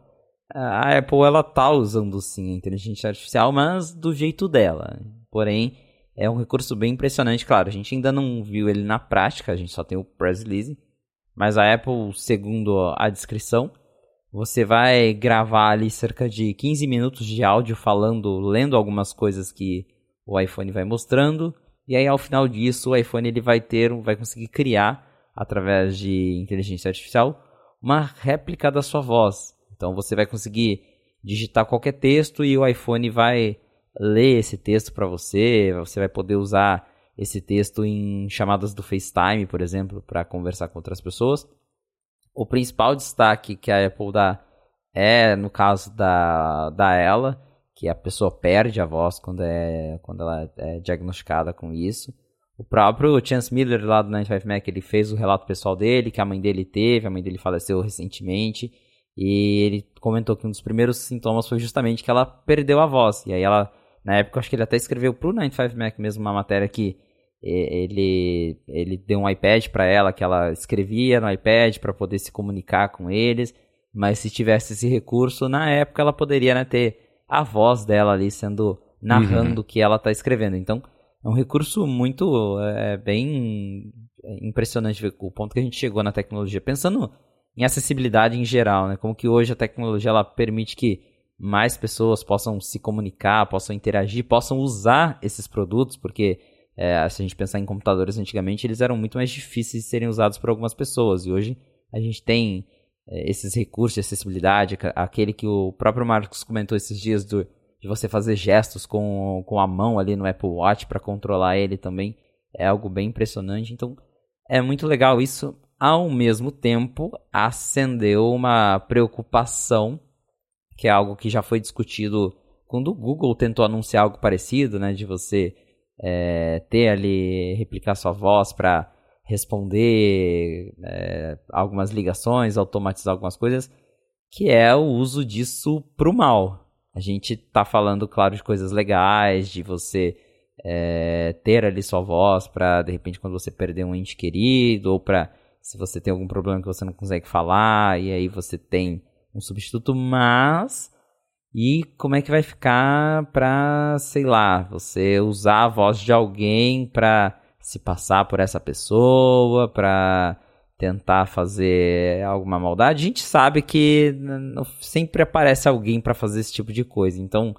Speaker 2: a Apple ela tá usando sim a inteligência artificial, mas do jeito dela. Porém, é um recurso bem impressionante, claro. A gente ainda não viu ele na prática, a gente só tem o press release. Mas a Apple, segundo a descrição, você vai gravar ali cerca de 15 minutos de áudio falando, lendo algumas coisas que o iPhone vai mostrando, e aí ao final disso o iPhone ele vai ter, vai conseguir criar através de inteligência artificial uma réplica da sua voz. Então você vai conseguir digitar qualquer texto e o iPhone vai ler esse texto para você, você vai poder usar esse texto em chamadas do FaceTime, por exemplo, para conversar com outras pessoas. O principal destaque que a Apple dá é no caso da, da ela, que a pessoa perde a voz quando, é, quando ela é diagnosticada com isso. O próprio Chance Miller lá do 95 Mac, ele fez o relato pessoal dele, que a mãe dele teve, a mãe dele faleceu recentemente, e ele comentou que um dos primeiros sintomas foi justamente que ela perdeu a voz. E aí ela, na época, acho que ele até escreveu pro 95 Mac mesmo uma matéria que ele, ele deu um iPad para ela, que ela escrevia no iPad para poder se comunicar com eles, mas se tivesse esse recurso, na época ela poderia né, ter a voz dela ali sendo narrando uhum. o que ela está escrevendo. Então, é um recurso muito é, bem impressionante ver o ponto que a gente chegou na tecnologia. Pensando em acessibilidade em geral, né? Como que hoje a tecnologia ela permite que mais pessoas possam se comunicar, possam interagir, possam usar esses produtos, porque é, se a gente pensar em computadores antigamente, eles eram muito mais difíceis de serem usados por algumas pessoas. E hoje a gente tem é, esses recursos de acessibilidade, aquele que o próprio Marcos comentou esses dias do, de você fazer gestos com, com a mão ali no Apple Watch para controlar ele também, é algo bem impressionante. Então, é muito legal isso. Ao mesmo tempo, acendeu uma preocupação, que é algo que já foi discutido quando o Google tentou anunciar algo parecido, né, de você é, ter ali, replicar sua voz para responder é, algumas ligações, automatizar algumas coisas, que é o uso disso para o mal. A gente tá falando, claro, de coisas legais, de você é, ter ali sua voz para de repente quando você perder um ente querido ou para se você tem algum problema que você não consegue falar, e aí você tem um substituto, mas. E como é que vai ficar pra, sei lá, você usar a voz de alguém pra se passar por essa pessoa, pra tentar fazer alguma maldade? A gente sabe que sempre aparece alguém para fazer esse tipo de coisa. Então,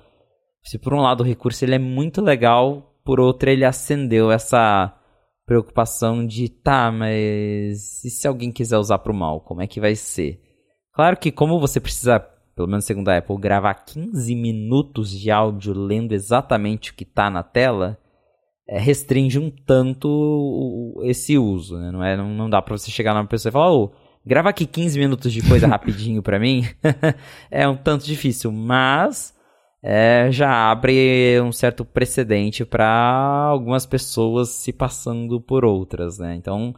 Speaker 2: se por um lado o recurso ele é muito legal, por outro ele acendeu essa preocupação de tá, mas e se alguém quiser usar pro mal, como é que vai ser? Claro que como você precisa, pelo menos segundo a Apple, gravar 15 minutos de áudio lendo exatamente o que tá na tela, é, restringe um tanto esse uso, né? Não, é, não, não dá pra você chegar numa pessoa e falar, ô, oh, grava aqui 15 minutos de coisa rapidinho pra mim. é um tanto difícil, mas é, já abre um certo precedente para algumas pessoas se passando por outras, né? Então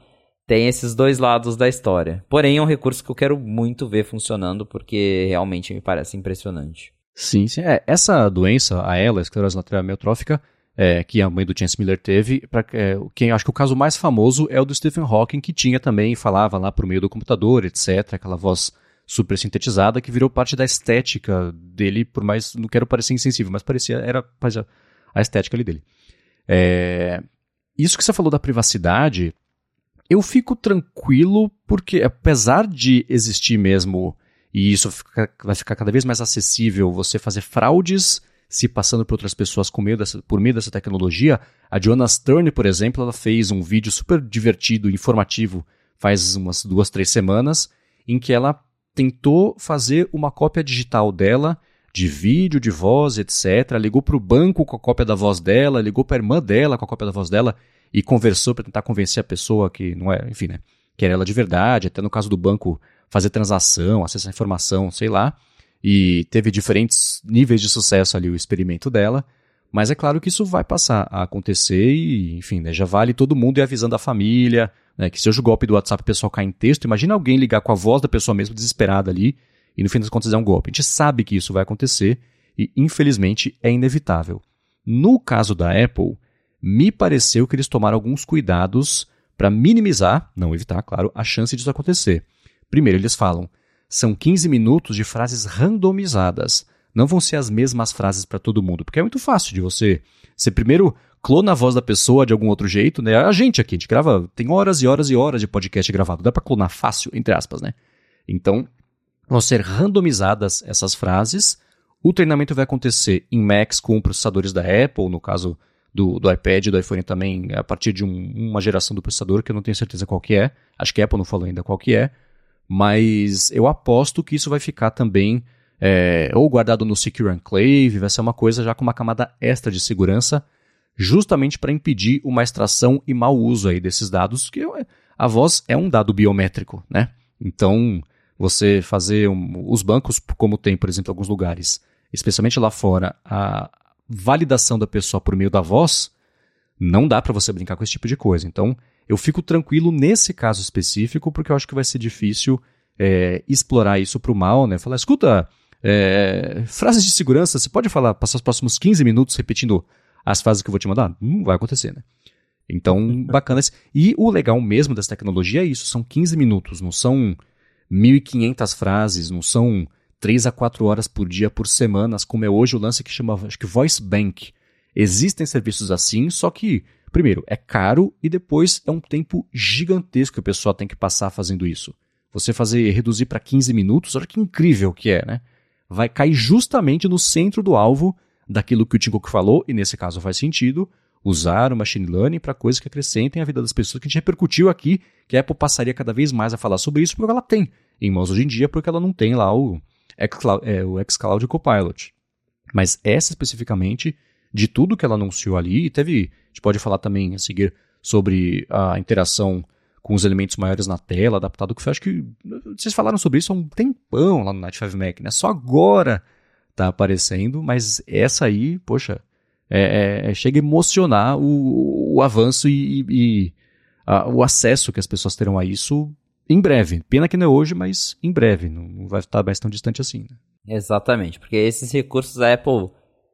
Speaker 2: tem esses dois lados da história. Porém, é um recurso que eu quero muito ver funcionando porque realmente me parece impressionante.
Speaker 1: Sim, sim. É, essa doença, a ela, a esclerose lateral amiotrófica, é, que a mãe do Chance Miller teve, para é, quem acho que o caso mais famoso é o do Stephen Hawking, que tinha também, falava lá por meio do computador, etc., aquela voz super sintetizada que virou parte da estética dele, por mais não quero parecer insensível, mas parecia era a estética ali dele. É, isso que você falou da privacidade, eu fico tranquilo porque apesar de existir mesmo e isso fica, vai ficar cada vez mais acessível, você fazer fraudes se passando por outras pessoas com dessa, por meio dessa tecnologia. A Joanna Stern, por exemplo, ela fez um vídeo super divertido, informativo, faz umas duas, três semanas, em que ela tentou fazer uma cópia digital dela, de vídeo, de voz, etc. Ligou para o banco com a cópia da voz dela, ligou para a irmã dela com a cópia da voz dela e conversou para tentar convencer a pessoa que não é, enfim, né, que era ela de verdade, até no caso do banco fazer transação, acessar informação, sei lá. E teve diferentes níveis de sucesso ali o experimento dela. Mas é claro que isso vai passar a acontecer e, enfim, né, já vale todo mundo ir avisando a família, né, que seja o golpe do WhatsApp o pessoal cai em texto, imagina alguém ligar com a voz da pessoa mesmo desesperada ali e no fim das contas é um golpe. A gente sabe que isso vai acontecer e infelizmente é inevitável. No caso da Apple, me pareceu que eles tomaram alguns cuidados para minimizar, não evitar, claro, a chance disso acontecer. Primeiro, eles falam, são 15 minutos de frases randomizadas. Não vão ser as mesmas frases para todo mundo, porque é muito fácil de você. Você primeiro clona a voz da pessoa de algum outro jeito, né? A gente aqui, a gente grava, tem horas e horas e horas de podcast gravado, dá para clonar fácil, entre aspas, né? Então, vão ser randomizadas essas frases. O treinamento vai acontecer em Macs com processadores da Apple, no caso do, do iPad do iPhone também, a partir de um, uma geração do processador que eu não tenho certeza qual que é. Acho que a Apple não falou ainda qual que é. Mas eu aposto que isso vai ficar também é, ou guardado no Secure Enclave, vai ser uma coisa já com uma camada extra de segurança justamente para impedir uma extração e mau uso aí desses dados, que a voz é um dado biométrico, né? Então, você fazer um, os bancos, como tem, por exemplo, em alguns lugares, especialmente lá fora, a validação da pessoa por meio da voz, não dá para você brincar com esse tipo de coisa. Então, eu fico tranquilo nesse caso específico, porque eu acho que vai ser difícil é, explorar isso para o mal, né? Falar, escuta, é, frases de segurança, você pode falar, passar os próximos 15 minutos repetindo as fases que eu vou te mandar? Não vai acontecer, né? Então, bacana. E o legal mesmo dessa tecnologia é isso, são 15 minutos, não são 1.500 frases, não são 3 a 4 horas por dia por semana, como é hoje o lance que chama, acho que Voice Bank. Existem serviços assim, só que, primeiro, é caro e depois é um tempo gigantesco que o pessoal tem que passar fazendo isso. Você fazer reduzir para 15 minutos, olha que incrível que é, né? Vai cair justamente no centro do alvo daquilo que o Tim Cook falou, e nesse caso faz sentido, usar o machine learning para coisas que acrescentem a vida das pessoas, que a gente repercutiu aqui, que a Apple passaria cada vez mais a falar sobre isso, porque ela tem em mãos hoje em dia, porque ela não tem lá o é, o xCloud Copilot. Mas essa especificamente, de tudo que ela anunciou ali, e teve, a gente pode falar também a seguir sobre a interação com os elementos maiores na tela, adaptado que eu acho que vocês falaram sobre isso há um tempão lá no Night 5 Mac, né? Só agora tá aparecendo, mas essa aí, poxa, é, é, é chega a emocionar o, o avanço e, e a, o acesso que as pessoas terão a isso em breve. Pena que não é hoje, mas em breve, não vai estar mais tão distante assim. Né?
Speaker 2: Exatamente, porque esses recursos a Apple,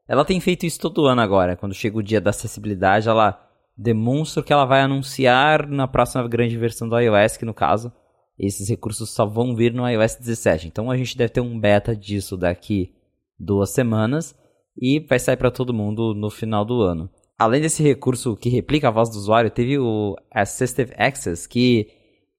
Speaker 2: ela tem feito isso todo ano agora. Quando chega o dia da acessibilidade, ela demonstra que ela vai anunciar na próxima grande versão do iOS, que no caso, esses recursos só vão vir no iOS 17. Então a gente deve ter um beta disso daqui duas semanas e vai sair para todo mundo no final do ano. Além desse recurso que replica a voz do usuário, teve o Assistive Access, que,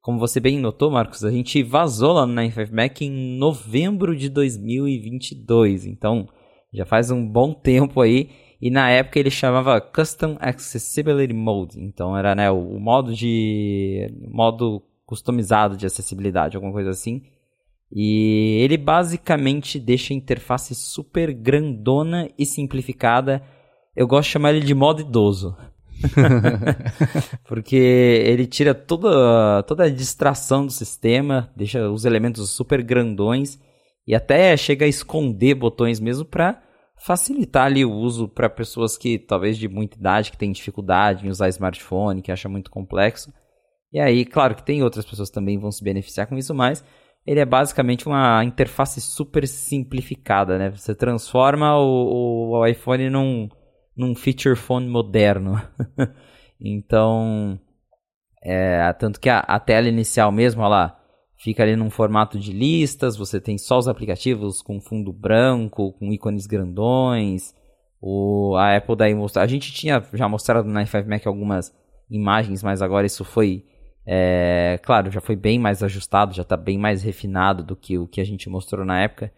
Speaker 2: como você bem notou, Marcos, a gente vazou lá no 95Mac em novembro de 2022. Então, já faz um bom tempo aí. E na época ele chamava Custom Accessibility Mode. Então era né, o modo de. modo customizado de acessibilidade, alguma coisa assim. E ele basicamente deixa a interface super grandona e simplificada. Eu gosto de chamar ele de modo idoso. Porque ele tira toda, toda a distração do sistema, deixa os elementos super grandões e até chega a esconder botões mesmo para facilitar ali o uso para pessoas que talvez de muita idade, que têm dificuldade em usar smartphone, que acha muito complexo. E aí, claro que tem outras pessoas também vão se beneficiar com isso, mas ele é basicamente uma interface super simplificada, né? Você transforma o, o iPhone num, num feature phone moderno. então, é, tanto que a, a, tela inicial mesmo, olha lá, fica ali num formato de listas, você tem só os aplicativos com fundo branco, com ícones grandões. O, a Apple daí mostrou. A gente tinha já mostrado no i5 Mac algumas imagens, mas agora isso foi é, claro, já foi bem mais ajustado, já está bem mais refinado do que o que a gente mostrou na época.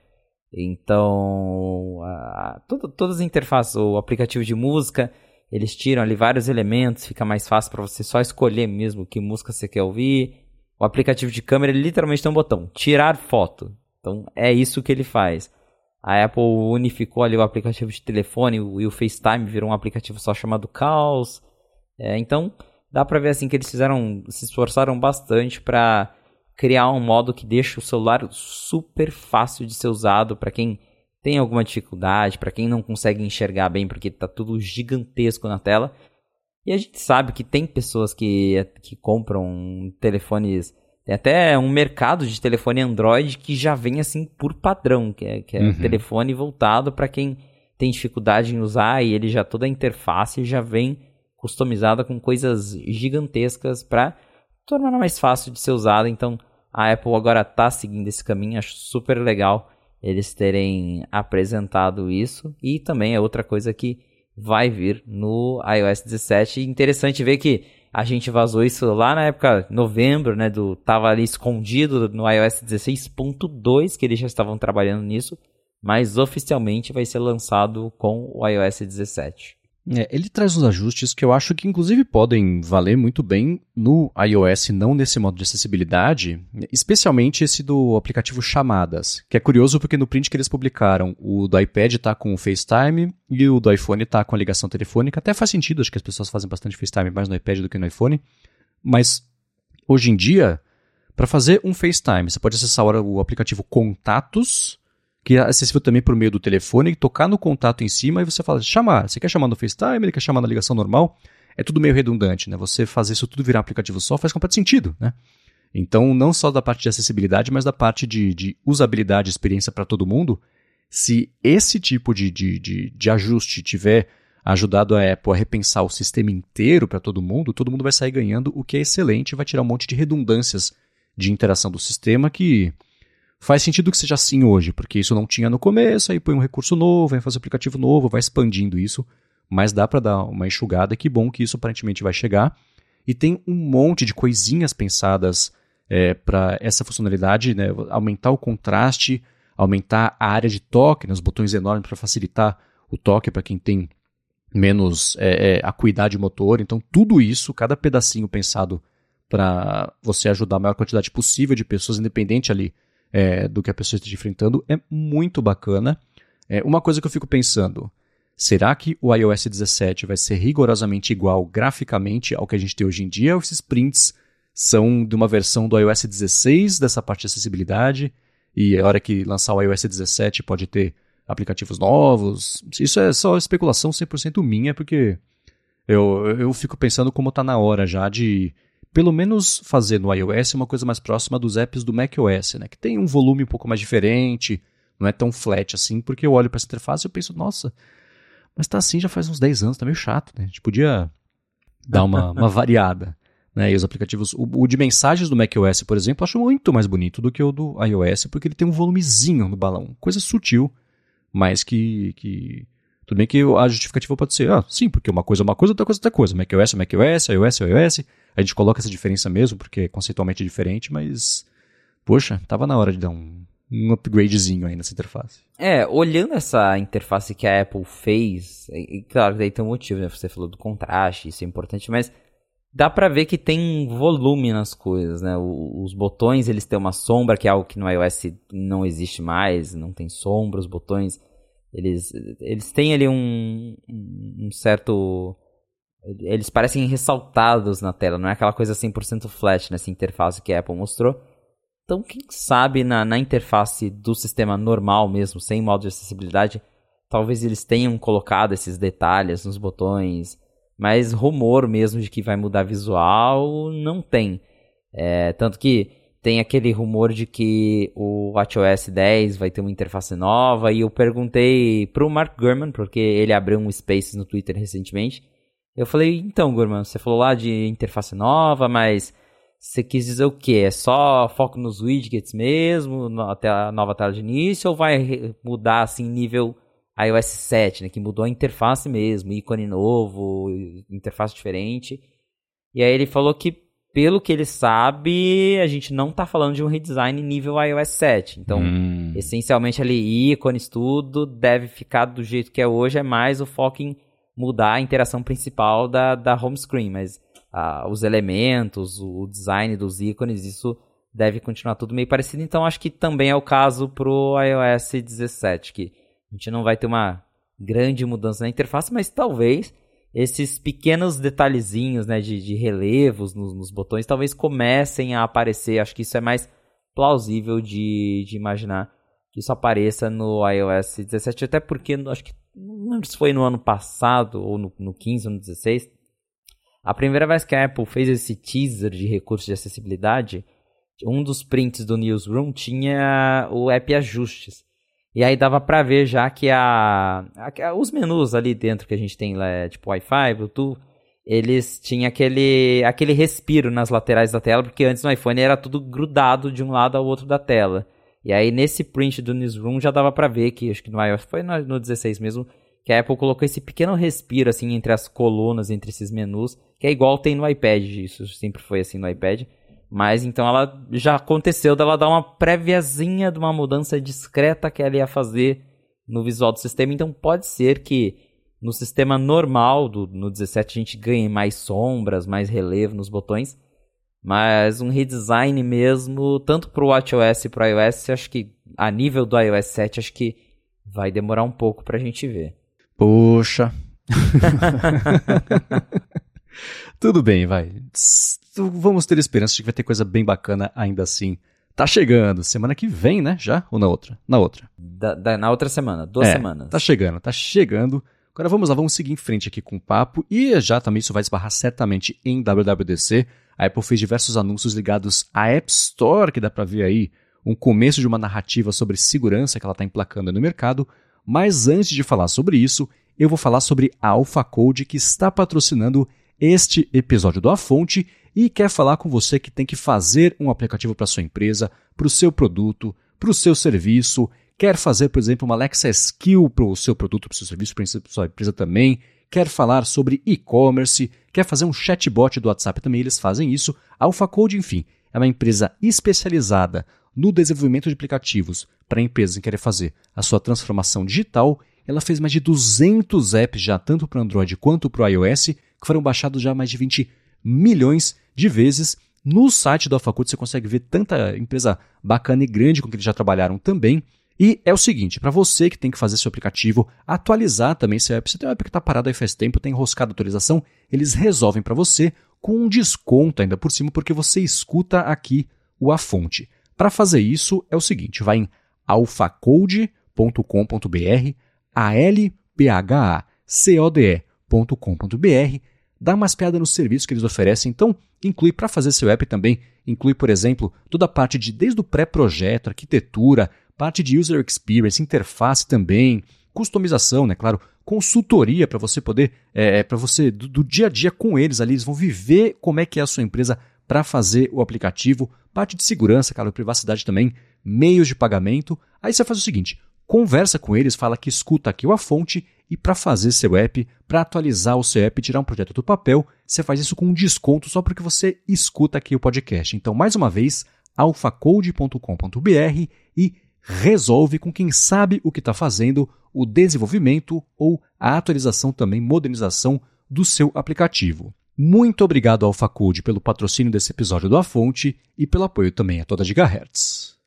Speaker 2: Então, a, toda, todas as interfaces, o aplicativo de música, eles tiram ali vários elementos, fica mais fácil para você só escolher mesmo que música você quer ouvir. O aplicativo de câmera, ele literalmente tem um botão, tirar foto. Então, é isso que ele faz. A Apple unificou ali o aplicativo de telefone e o FaceTime virou um aplicativo só chamado Caos. É, então, dá pra ver assim que eles fizeram, se esforçaram bastante para criar um modo que deixa o celular super fácil de ser usado para quem tem alguma dificuldade, para quem não consegue enxergar bem porque tá tudo gigantesco na tela. E a gente sabe que tem pessoas que, que compram telefones. Tem até um mercado de telefone Android que já vem assim por padrão, que é, que é uhum. telefone voltado para quem tem dificuldade em usar e ele já toda a interface já vem customizada com coisas gigantescas para tornar mais fácil de ser usada. Então a Apple agora está seguindo esse caminho, acho super legal eles terem apresentado isso. E também é outra coisa que vai vir no iOS 17. Interessante ver que a gente vazou isso lá na época, novembro, né? Do, tava ali escondido no iOS 16.2, que eles já estavam trabalhando nisso. Mas oficialmente vai ser lançado com o iOS 17.
Speaker 1: É, ele traz uns ajustes que eu acho que inclusive podem valer muito bem no iOS, não nesse modo de acessibilidade, especialmente esse do aplicativo Chamadas, que é curioso porque no print que eles publicaram, o do iPad está com o FaceTime e o do iPhone está com a ligação telefônica. Até faz sentido, acho que as pessoas fazem bastante FaceTime mais no iPad do que no iPhone, mas hoje em dia, para fazer um FaceTime, você pode acessar o aplicativo Contatos que é acessível também por meio do telefone, tocar no contato em cima e você fala, chamar. Você quer chamar no FaceTime, ele quer chamar na ligação normal. É tudo meio redundante, né? Você fazer isso tudo virar um aplicativo só faz completo sentido, né? Então, não só da parte de acessibilidade, mas da parte de, de usabilidade, experiência para todo mundo. Se esse tipo de, de, de, de ajuste tiver ajudado a Apple a repensar o sistema inteiro para todo mundo, todo mundo vai sair ganhando, o que é excelente, vai tirar um monte de redundâncias de interação do sistema que Faz sentido que seja assim hoje, porque isso não tinha no começo, aí põe um recurso novo, aí faz um aplicativo novo, vai expandindo isso, mas dá para dar uma enxugada, que bom que isso aparentemente vai chegar. E tem um monte de coisinhas pensadas é, para essa funcionalidade, né? aumentar o contraste, aumentar a área de toque, né? os botões enormes para facilitar o toque para quem tem menos é, é, acuidade motor. Então, tudo isso, cada pedacinho pensado para você ajudar a maior quantidade possível de pessoas, independente ali é, do que a pessoa esteja enfrentando, é muito bacana. É, uma coisa que eu fico pensando, será que o iOS 17 vai ser rigorosamente igual graficamente ao que a gente tem hoje em dia, ou esses prints são de uma versão do iOS 16 dessa parte de acessibilidade, e a hora que lançar o iOS 17 pode ter aplicativos novos. Isso é só especulação 100% minha, porque eu, eu fico pensando como está na hora já de pelo menos fazer no iOS uma coisa mais próxima dos apps do macOS, né? Que tem um volume um pouco mais diferente, não é tão flat assim, porque eu olho para essa interface e eu penso, nossa, mas tá assim já faz uns 10 anos, tá meio chato, né? A gente podia dar uma, uma variada. Né? E os aplicativos, o, o, de mensagens do macOS, por exemplo, eu acho muito mais bonito do que o do iOS, porque ele tem um volumezinho no balão, coisa sutil, mas que, que tudo bem que a justificativa pode ser, ah, sim, porque uma coisa é uma coisa, outra coisa é outra coisa. macOS é macOS, iOS é iOS. A gente coloca essa diferença mesmo, porque é conceitualmente diferente, mas, poxa, tava na hora de dar um, um upgradezinho aí nessa interface.
Speaker 2: É, olhando essa interface que a Apple fez, e, claro, daí tem um motivo, né? Você falou do contraste, isso é importante, mas dá para ver que tem volume nas coisas, né? os botões, eles têm uma sombra, que é algo que no iOS não existe mais, não tem sombra, os botões, eles, eles têm ali um, um certo... Eles parecem ressaltados na tela, não é aquela coisa 100% flat nessa interface que a Apple mostrou, então, quem sabe na, na interface do sistema normal mesmo, sem modo de acessibilidade, talvez eles tenham colocado esses detalhes nos botões, mas rumor mesmo de que vai mudar visual não tem. É, tanto que tem aquele rumor de que o WatchOS 10 vai ter uma interface nova e eu perguntei pro Mark Gurman, porque ele abriu um Spaces no Twitter recentemente. Eu falei, então, Gurman, você falou lá de interface nova, mas você quis dizer o quê? É só foco nos widgets mesmo, até a nova tela de início, ou vai mudar assim nível iOS 7, né, que mudou a interface mesmo, ícone novo, interface diferente. E aí ele falou que pelo que ele sabe, a gente não está falando de um redesign nível iOS 7. Então, hum. essencialmente ali ícones tudo deve ficar do jeito que é hoje, é mais o foco em mudar a interação principal da, da home screen, mas os elementos, o design dos ícones, isso deve continuar tudo meio parecido. Então acho que também é o caso pro iOS 17, que a gente não vai ter uma grande mudança na interface, mas talvez esses pequenos detalhezinhos né, de, de relevos nos, nos, botões talvez comecem a aparecer. Acho que isso é mais plausível de, de imaginar que isso apareça no iOS 17, até porque acho que não lembro se foi no ano passado, ou no, no 15 ou no 16, a primeira vez que a Apple fez esse teaser de recursos de acessibilidade, um dos prints do Newsroom tinha o app Ajustes. E aí dava para ver já que a, a, os menus ali dentro que a gente tem, é, tipo Wi-Fi, Bluetooth, eles tinham aquele, aquele respiro nas laterais da tela, porque antes no iPhone era tudo grudado de um lado ao outro da tela. E aí nesse print do Newsroom já dava para ver que, acho que no iOS foi no, no 16 mesmo, que a Apple colocou esse pequeno respiro assim entre as colunas, entre esses menus, que é igual tem no iPad, isso sempre foi assim no iPad. Mas então ela já aconteceu dela dar uma préviazinha de uma mudança discreta que ela ia fazer no visual do sistema, então pode ser que no sistema normal do no 17 a gente ganhe mais sombras, mais relevo nos botões, mas um redesign mesmo, tanto para o WatchOS e para o iOS, acho que a nível do iOS 7 acho que vai demorar um pouco para a gente ver.
Speaker 1: Poxa. Tudo bem, vai. Vamos ter esperança de que vai ter coisa bem bacana ainda assim. Tá chegando, semana que vem, né? Já? Ou na outra? Na outra.
Speaker 2: Da, da, na outra semana, duas
Speaker 1: é,
Speaker 2: semanas.
Speaker 1: Tá chegando, tá chegando. Agora vamos lá, vamos seguir em frente aqui com o papo. E já também isso vai esbarrar certamente em WWDC. A Apple fez diversos anúncios ligados à App Store, que dá pra ver aí um começo de uma narrativa sobre segurança que ela está emplacando no mercado. Mas antes de falar sobre isso, eu vou falar sobre a AlphaCode que está patrocinando este episódio do A Fonte e quer falar com você que tem que fazer um aplicativo para sua empresa, para o seu produto, para o seu serviço, quer fazer, por exemplo, uma Alexa Skill para o seu produto, para o seu serviço, para a sua empresa também, quer falar sobre e-commerce, quer fazer um chatbot do WhatsApp também, eles fazem isso. A AlphaCode, enfim, é uma empresa especializada no desenvolvimento de aplicativos para empresas que querem fazer a sua transformação digital, ela fez mais de 200 apps já, tanto para Android quanto para o iOS, que foram baixados já mais de 20 milhões de vezes. No site do AlphaCode você consegue ver tanta empresa bacana e grande com que eles já trabalharam também. E é o seguinte, para você que tem que fazer seu aplicativo, atualizar também seu app, você tem um app que está parado aí faz tempo, tem enroscado a atualização, eles resolvem para você com um desconto ainda por cima, porque você escuta aqui o A Fonte. Para fazer isso é o seguinte, vai em alphacode.com.br, a l p h a c o d e.com.br, dá umas piadas no serviço que eles oferecem, então inclui para fazer seu app também, inclui, por exemplo, toda a parte de desde o pré-projeto, arquitetura, parte de user experience, interface também, customização, né, claro, consultoria para você poder, é, para você, do, do, dia a dia com eles ali, eles vão viver como é que é a sua empresa para fazer o aplicativo, parte de segurança, cara, privacidade também, meios de pagamento. Aí você faz o seguinte, conversa com eles, fala que escuta aqui a fonte e para fazer seu app, para atualizar o seu app, tirar um projeto do papel, você faz isso com um desconto só porque você escuta aqui o podcast. Então, mais uma vez, alfacode.com.br e resolve com quem sabe o que está fazendo o desenvolvimento ou a atualização também, modernização do seu aplicativo. Muito obrigado ao AlphaCode pelo patrocínio desse episódio do A Fonte e pelo apoio também a toda Gigahertz.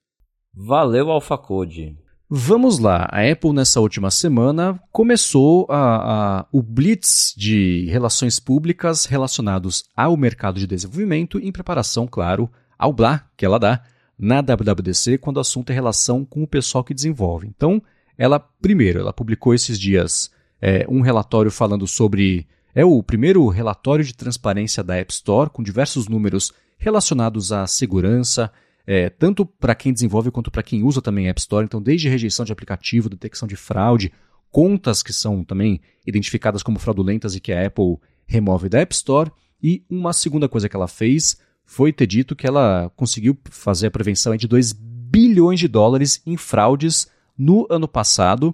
Speaker 2: Valeu, AlphaCode.
Speaker 1: Vamos lá, a Apple nessa última semana começou a, a, o blitz de relações públicas relacionados ao mercado de desenvolvimento em preparação, claro, ao BLA que ela dá na WWDC quando o assunto é relação com o pessoal que desenvolve. Então, ela, primeiro, ela publicou esses dias é, um relatório falando sobre. É o primeiro relatório de transparência da App Store, com diversos números relacionados à segurança, é, tanto para quem desenvolve quanto para quem usa também a App Store. Então, desde rejeição de aplicativo, detecção de fraude, contas que são também identificadas como fraudulentas e que a Apple remove da App Store. E uma segunda coisa que ela fez foi ter dito que ela conseguiu fazer a prevenção de 2 bilhões de dólares em fraudes no ano passado.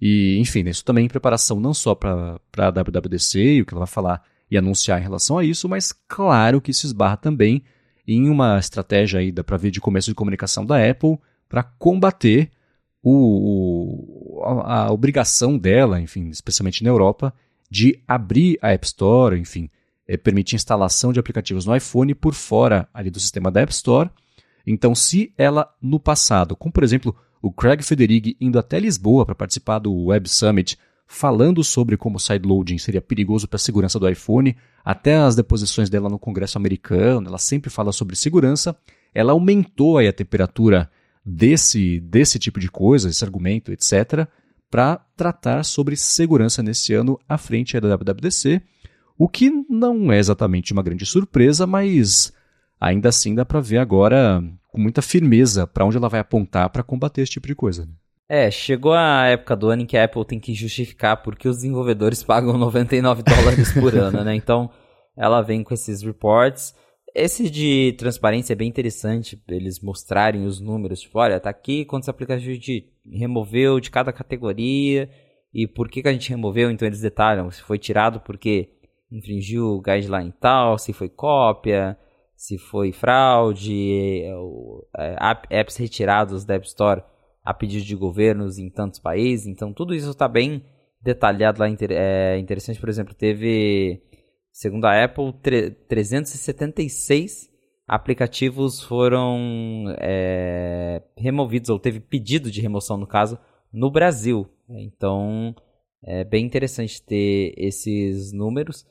Speaker 1: E, enfim, isso também em preparação não só para a WWDC e o que ela vai falar e anunciar em relação a isso, mas claro que isso esbarra também em uma estratégia aí, para ver, de começo de comunicação da Apple para combater o, a, a, obrigação dela, enfim, especialmente na Europa, de abrir a App Store, enfim, é, permite instalação de aplicativos no iPhone por fora ali do sistema da App Store. Então, se ela no passado, como por exemplo o Craig Federighi indo até Lisboa para participar do Web Summit, falando sobre como o sideloading seria perigoso para a segurança do iPhone, até as deposições dela no Congresso americano, ela sempre fala sobre segurança, ela aumentou aí a temperatura desse, desse tipo de coisa, esse argumento, etc., para tratar sobre segurança nesse ano à frente da WWDC. O que não é exatamente uma grande surpresa, mas ainda assim dá para ver agora com muita firmeza para onde ela vai apontar para combater esse tipo de coisa. Né?
Speaker 2: É, chegou a época do ano em que a Apple tem que justificar porque os desenvolvedores pagam 99 dólares por ano, né? Então, ela vem com esses reports. Esse de transparência é bem interessante, eles mostrarem os números, tipo, olha, tá aqui quantos aplicativos gente removeu de cada categoria e por que, que a gente removeu, então eles detalham se foi tirado porque infringiu o guideline tal, se foi cópia, se foi fraude, é, apps retirados da App Store a pedido de governos em tantos países. Então, tudo isso está bem detalhado lá. É interessante, por exemplo, teve, segundo a Apple, 376 aplicativos foram é, removidos, ou teve pedido de remoção, no caso, no Brasil. Então, é bem interessante ter esses números.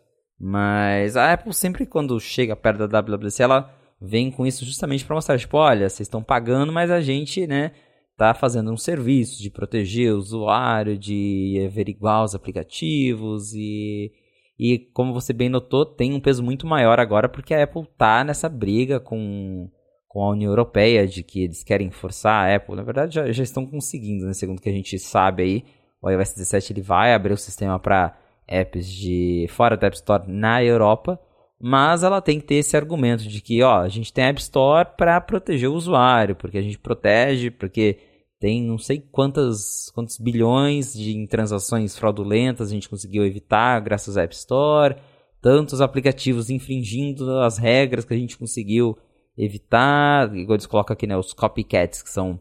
Speaker 2: Mas a Apple sempre quando chega perto da WWDC, ela vem com isso justamente para mostrar, tipo, olha, vocês estão pagando, mas a gente, né, tá fazendo um serviço de proteger o usuário, de averiguar os aplicativos e e como você bem notou, tem um peso muito maior agora porque a Apple tá nessa briga com com a União Europeia de que eles querem forçar a Apple. Na verdade, já, já estão conseguindo, né? Segundo que a gente sabe aí, o iOS 17 ele vai abrir o sistema para apps de fora da App Store na Europa, mas ela tem que ter esse argumento de que, ó, a gente tem a App Store para proteger o usuário, porque a gente protege, porque tem não sei quantas quantos bilhões de transações fraudulentas a gente conseguiu evitar graças à App Store, tantos aplicativos infringindo as regras que a gente conseguiu evitar, igual eles colocam aqui, né, os copycats, que são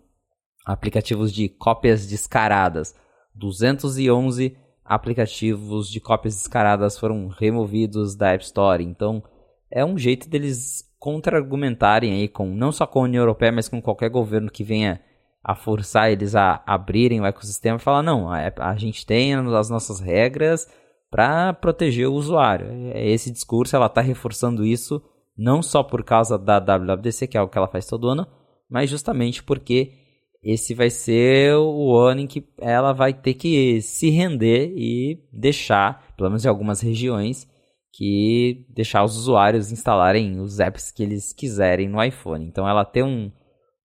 Speaker 2: aplicativos de cópias descaradas. 211 aplicativos de cópias descaradas foram removidos da App Store. Então, é um jeito deles contra-argumentarem aí com não só com a União Europeia, mas com qualquer governo que venha a forçar eles a abrirem o ecossistema e falar não, a, a gente tem as nossas regras para proteger o usuário. É, esse discurso ela está reforçando isso não só por causa da WWDC, que é algo que ela faz todo ano, mas justamente porque esse vai ser o ano em que ela vai ter que se render e deixar, pelo menos em algumas regiões, que deixar os usuários instalarem os apps que eles quiserem no iPhone. Então ela tem um,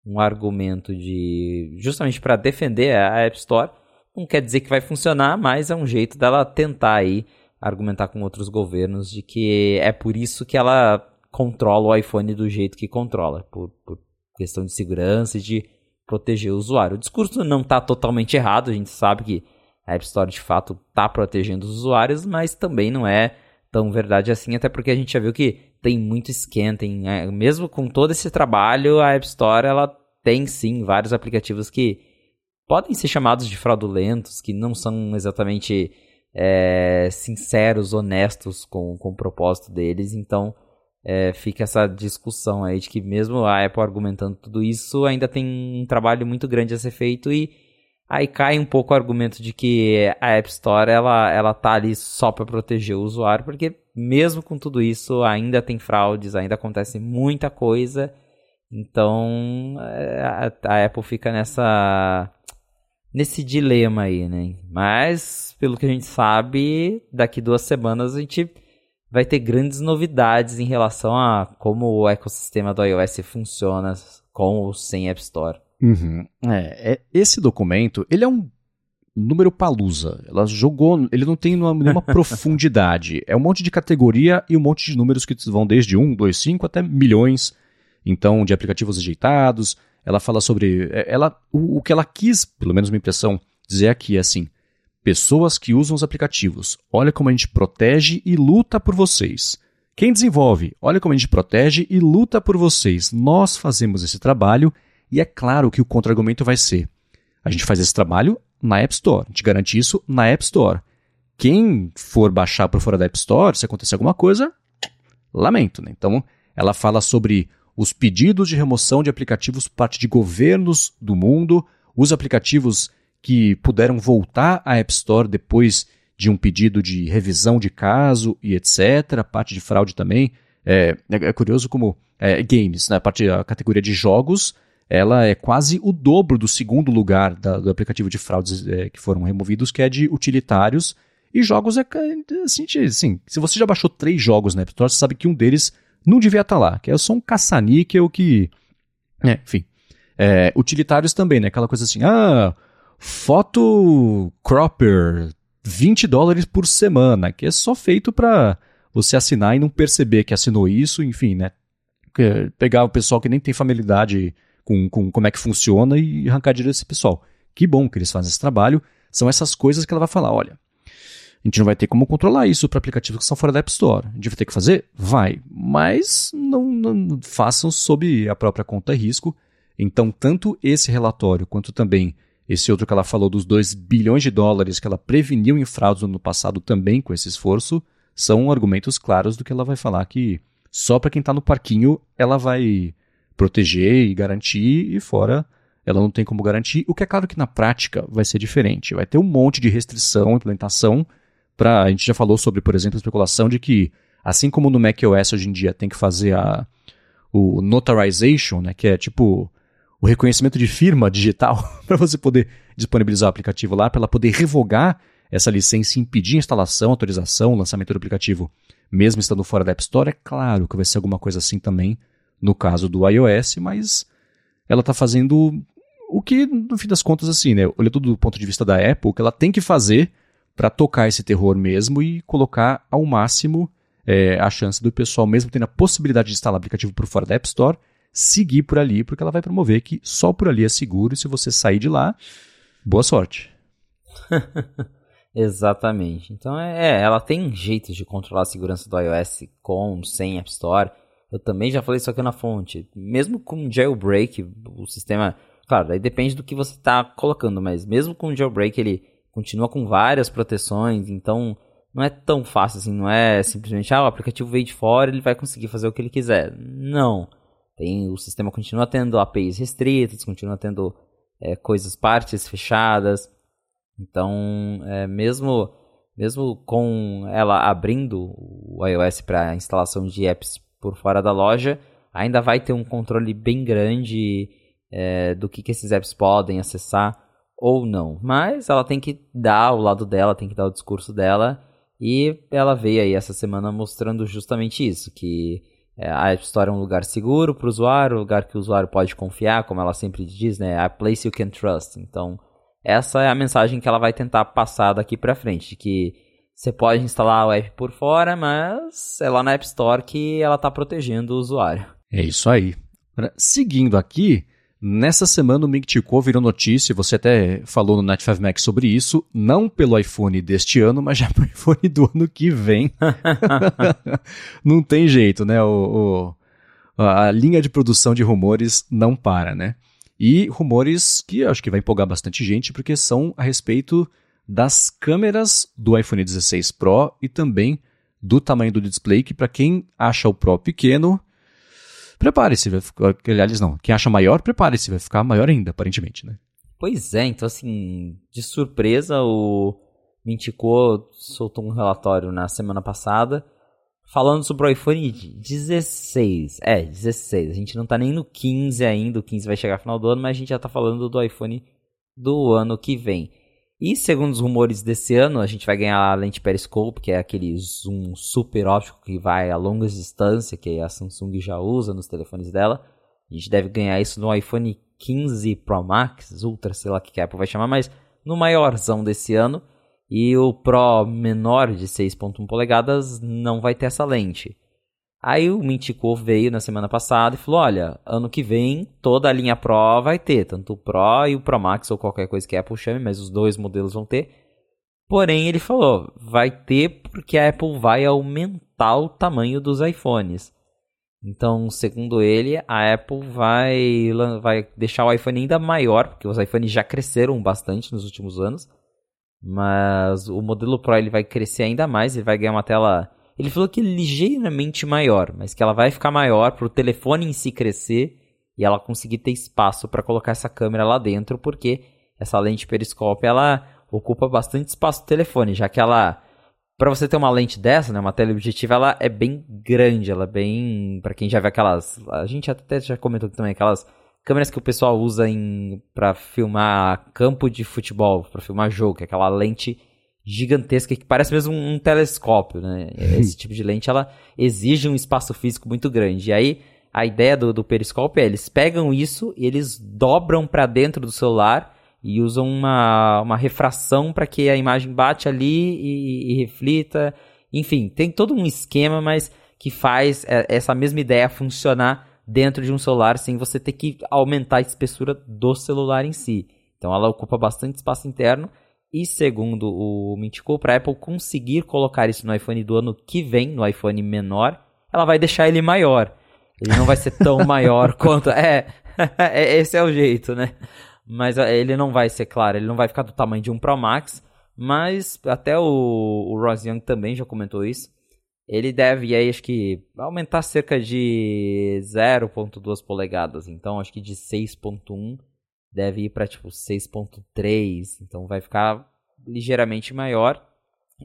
Speaker 2: um argumento de justamente para defender a App Store, não quer dizer que vai funcionar, mas é um jeito dela tentar aí argumentar com outros governos de que é por isso que ela controla o iPhone do jeito que controla, por, por questão de segurança e de proteger o usuário. O discurso não está totalmente errado, a gente sabe que a App Store de fato está protegendo os usuários, mas também não é tão verdade assim, até porque a gente já viu que tem muito scan, tem, é, mesmo com todo esse trabalho, a App Store ela tem sim vários aplicativos que podem ser chamados de fraudulentos, que não são exatamente é, sinceros, honestos com, com o propósito deles, então é, fica essa discussão aí de que mesmo a Apple argumentando tudo isso, ainda tem um trabalho muito grande a ser feito e Aí cai um pouco o argumento de que a App Store ela, ela tá ali só para proteger o usuário, porque mesmo com tudo isso ainda tem fraudes, ainda acontece muita coisa. Então é, a, a Apple fica nessa nesse dilema aí, né? Mas pelo que a gente sabe, daqui duas semanas a gente vai ter grandes novidades em relação a como o ecossistema do iOS funciona com ou sem App Store.
Speaker 1: Uhum. É, é, esse documento, ele é um número palusa. Ela jogou, ele não tem nenhuma profundidade. É um monte de categoria e um monte de números que vão desde 1, 2, 5 até milhões. Então, de aplicativos rejeitados. Ela fala sobre. É, ela, o, o que ela quis, pelo menos minha impressão, dizer aqui é assim: pessoas que usam os aplicativos. Olha como a gente protege e luta por vocês. Quem desenvolve? Olha como a gente protege e luta por vocês. Nós fazemos esse trabalho e é claro que o contra-argumento vai ser: a gente faz esse trabalho na App Store, a gente garante isso na App Store. Quem for baixar por fora da App Store, se acontecer alguma coisa, lamento. Né? Então, ela fala sobre os pedidos de remoção de aplicativos por parte de governos do mundo, os aplicativos que puderam voltar à App Store depois de um pedido de revisão de caso e etc. A parte de fraude também. É, é curioso como é, games, né? a parte da categoria de jogos, ela é quase o dobro do segundo lugar da, do aplicativo de fraudes é, que foram removidos, que é de utilitários. E jogos é assim, assim, se você já baixou três jogos na App Store, você sabe que um deles não devia estar tá lá, que é só um caça-níquel que. É, enfim. É, utilitários também, né? Aquela coisa assim, ah, foto cropper, 20 dólares por semana, que é só feito para você assinar e não perceber que assinou isso, enfim, né? Pegar o pessoal que nem tem familiaridade com, com como é que funciona e arrancar dinheiro desse pessoal. Que bom que eles fazem esse trabalho. São essas coisas que ela vai falar: olha, a gente não vai ter como controlar isso para aplicativos que são fora da App Store. A gente vai ter que fazer? Vai. Mas não, não façam sob a própria conta risco. Então, tanto esse relatório quanto também esse outro que ela falou dos 2 bilhões de dólares que ela preveniu em fraudes no ano passado também com esse esforço, são argumentos claros do que ela vai falar que só para quem está no parquinho ela vai proteger e garantir, e fora ela não tem como garantir. O que é claro que na prática vai ser diferente. Vai ter um monte de restrição, implementação. Pra, a gente já falou sobre, por exemplo, a especulação de que, assim como no macOS hoje em dia tem que fazer a, o notarization, né, que é tipo o reconhecimento de firma digital, para você poder disponibilizar o aplicativo lá, para ela poder revogar essa licença e impedir a instalação, autorização, lançamento do aplicativo, mesmo estando fora da App Store. É claro que vai ser alguma coisa assim também no caso do iOS, mas ela está fazendo o que, no fim das contas, assim, né? Olhando do ponto de vista da Apple, o que ela tem que fazer para tocar esse terror mesmo e colocar ao máximo é, a chance do pessoal, mesmo tendo a possibilidade de instalar aplicativo por fora da App Store, seguir por ali, porque ela vai promover que só por ali é seguro e se você sair de lá, boa sorte.
Speaker 2: Exatamente. Então, é, ela tem jeitos de controlar a segurança do iOS com, sem App Store. Eu também já falei isso aqui na fonte. Mesmo com jailbreak, o sistema. Claro, aí depende do que você está colocando, mas mesmo com jailbreak ele continua com várias proteções, então não é tão fácil assim, não é simplesmente, ah, o aplicativo veio de fora, ele vai conseguir fazer o que ele quiser. Não. Tem, o sistema continua tendo APIs restritas, continua tendo é, coisas, partes fechadas. Então, é, mesmo, mesmo com ela abrindo o iOS para instalação de apps por fora da loja, ainda vai ter um controle bem grande é, do que, que esses apps podem acessar ou não. Mas ela tem que dar o lado dela, tem que dar o discurso dela. E ela veio aí essa semana mostrando justamente isso, que a App Store é um lugar seguro para o usuário, um lugar que o usuário pode confiar, como ela sempre diz, né? A place you can trust. Então, essa é a mensagem que ela vai tentar passar daqui para frente, que você pode instalar o app por fora, mas é lá na App Store que ela está protegendo o usuário.
Speaker 1: É isso aí. Seguindo aqui, nessa semana o Mingtico virou notícia, você até falou no Night 5 Max sobre isso, não pelo iPhone deste ano, mas já pelo iPhone do ano que vem. não tem jeito, né? O, o, a linha de produção de rumores não para, né? E rumores que acho que vai empolgar bastante gente, porque são a respeito das câmeras do iPhone 16 Pro e também do tamanho do display, que para quem acha o Pro pequeno, prepare-se, vai ficar, aliás não, quem acha maior, prepare-se, vai ficar maior ainda, aparentemente, né?
Speaker 2: Pois é, então assim, de surpresa o Mintico soltou um relatório na semana passada falando sobre o iPhone 16. É, 16. A gente não tá nem no 15 ainda, o 15 vai chegar no final do ano, mas a gente já tá falando do iPhone do ano que vem. E segundo os rumores desse ano, a gente vai ganhar a lente periscope, que é aquele zoom super óptico que vai a longas distâncias, que a Samsung já usa nos telefones dela. A gente deve ganhar isso no iPhone 15 Pro Max, Ultra, sei lá o que a Apple vai chamar, mas no maiorzão desse ano. E o Pro menor de 6.1 polegadas não vai ter essa lente. Aí o Mintico veio na semana passada e falou: olha, ano que vem toda a linha Pro vai ter, tanto o Pro e o Pro Max ou qualquer coisa que a Apple chame, mas os dois modelos vão ter. Porém, ele falou: vai ter porque a Apple vai aumentar o tamanho dos iPhones. Então, segundo ele, a Apple vai, vai deixar o iPhone ainda maior, porque os iPhones já cresceram bastante nos últimos anos. Mas o modelo Pro ele vai crescer ainda mais, ele vai ganhar uma tela ele falou que ligeiramente maior, mas que ela vai ficar maior para o telefone em si crescer e ela conseguir ter espaço para colocar essa câmera lá dentro, porque essa lente periscópio ela ocupa bastante espaço do telefone, já que ela para você ter uma lente dessa, né, uma teleobjetiva, ela é bem grande, ela é bem, para quem já vê aquelas, a gente até já comentou também aquelas câmeras que o pessoal usa em para filmar campo de futebol, para filmar jogo, que é aquela lente gigantesca que parece mesmo um, um telescópio, né? Esse tipo de lente ela exige um espaço físico muito grande. E aí a ideia do, do periscópio é eles pegam isso e eles dobram para dentro do celular e usam uma, uma refração para que a imagem bate ali e, e, reflita. Enfim, tem todo um esquema, mas que faz é, essa mesma ideia funcionar dentro de um celular sem você ter que aumentar a espessura do celular em si. Então ela ocupa bastante espaço interno e segundo o Mintico, para a Apple conseguir colocar isso no iPhone do ano que vem, no iPhone menor, ela vai deixar ele maior. Ele não vai ser tão maior quanto. É, é, esse é o jeito, né? Mas é, ele não vai ser, claro, ele não vai ficar do tamanho de um Pro Max. Mas até o, o Ross Young também já comentou isso. Ele deve, aí, acho que, aumentar cerca de 0,2 polegadas. Então, acho que de 6,1 deve ir para tipo 6.3, então vai ficar ligeiramente maior.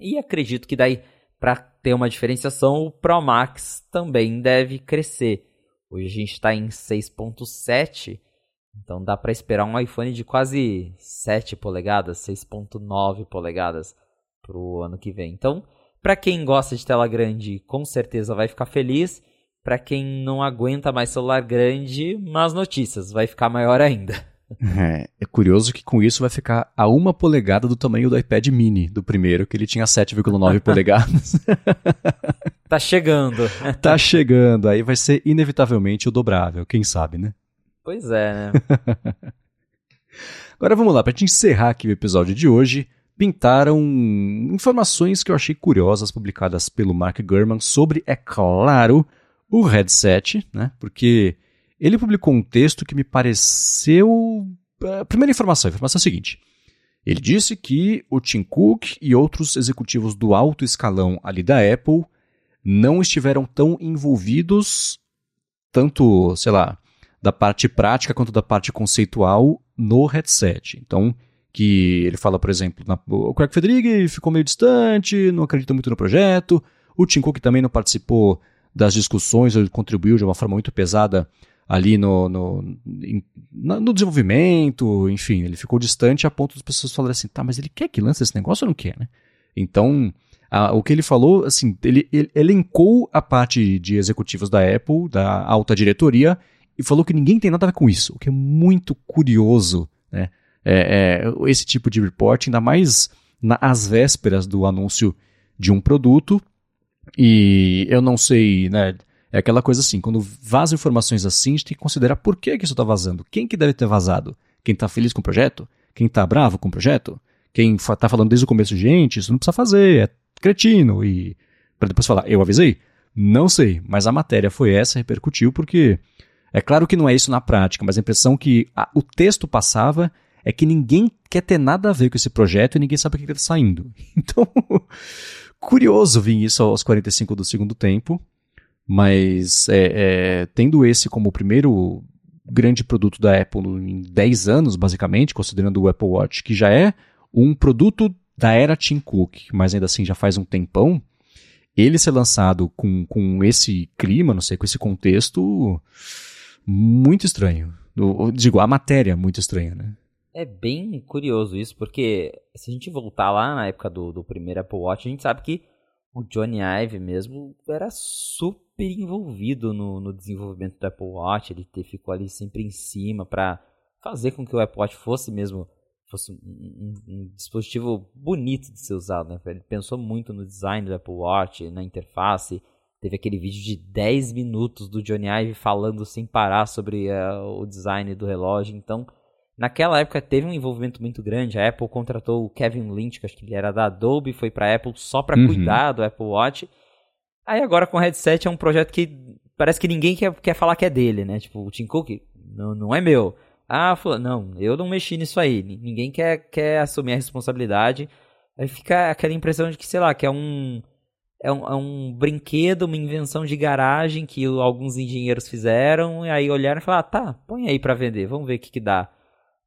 Speaker 2: E acredito que daí para ter uma diferenciação, o Pro Max também deve crescer. Hoje a gente está em 6.7, então dá para esperar um iPhone de quase 7 polegadas, 6.9 polegadas para o ano que vem. Então, para quem gosta de tela grande, com certeza vai ficar feliz. Para quem não aguenta mais celular grande, más notícias, vai ficar maior ainda.
Speaker 1: É, é, curioso que com isso vai ficar a uma polegada do tamanho do iPad mini, do primeiro, que ele tinha 7,9 polegadas.
Speaker 2: tá chegando.
Speaker 1: tá chegando, aí vai ser inevitavelmente o dobrável, quem sabe, né?
Speaker 2: Pois é, né?
Speaker 1: Agora vamos lá, pra gente encerrar aqui o episódio de hoje, pintaram informações que eu achei curiosas publicadas pelo Mark Gurman sobre, é claro, o headset, né? Porque ele publicou um texto que me pareceu. A primeira informação, a informação é a seguinte. Ele disse que o Tim Cook e outros executivos do alto escalão ali da Apple não estiveram tão envolvidos, tanto, sei lá, da parte prática quanto da parte conceitual no headset. Então, que ele fala, por exemplo, na, o Craig Federighi ficou meio distante, não acredita muito no projeto, o Tim Cook também não participou das discussões, ele contribuiu de uma forma muito pesada ali no, no, no desenvolvimento, enfim, ele ficou distante a ponto das pessoas falarem assim, tá, mas ele quer que lance esse negócio ou não quer, né? Então, a, o que ele falou, assim, ele, ele elencou a parte de executivos da Apple, da alta diretoria, e falou que ninguém tem nada a ver com isso, o que é muito curioso, né? é, é, esse tipo de report, ainda mais nas vésperas do anúncio de um produto. E eu não sei, né? É aquela coisa assim, quando vaza informações assim, a gente tem que considerar por que, que isso está vazando. Quem que deve ter vazado? Quem está feliz com o projeto? Quem está bravo com o projeto? Quem está falando desde o começo, gente, isso não precisa fazer, é cretino. E para depois falar, eu avisei? Não sei, mas a matéria foi essa, repercutiu, porque é claro que não é isso na prática, mas a impressão que a, o texto passava é que ninguém quer ter nada a ver com esse projeto e ninguém sabe o que está saindo. Então, curioso vir isso aos 45 do segundo tempo. Mas é, é, tendo esse como o primeiro grande produto da Apple em 10 anos, basicamente, considerando o Apple Watch, que já é um produto da era Tim Cook, mas ainda assim já faz um tempão, ele ser lançado com, com esse clima, não sei, com esse contexto, muito estranho. digo, a matéria muito estranha, né?
Speaker 2: É bem curioso isso, porque se a gente voltar lá na época do, do primeiro Apple Watch, a gente sabe que o Johnny Ive mesmo era super envolvido no, no desenvolvimento do Apple Watch, ele ficou ali sempre em cima para fazer com que o Apple Watch fosse mesmo fosse um, um, um, dispositivo bonito de ser usado, né? Ele pensou muito no design do Apple Watch, na interface. Teve aquele vídeo de 10 minutos do Johnny Ive falando sem parar sobre uh, o design do relógio. Então, Naquela época teve um envolvimento muito grande. A Apple contratou o Kevin Lynch, que acho que ele era da Adobe, foi para a Apple só para uhum. cuidar do Apple Watch. Aí agora com o headset é um projeto que parece que ninguém quer, quer falar que é dele, né? Tipo, o Tim Cook, não, não é meu. Ah, não, eu não mexi nisso aí. Ninguém quer, quer assumir a responsabilidade. Aí fica aquela impressão de que, sei lá, que é um, é um, é um brinquedo, uma invenção de garagem que alguns engenheiros fizeram. E aí olharam e falaram, ah, tá, põe aí para vender, vamos ver o que, que dá.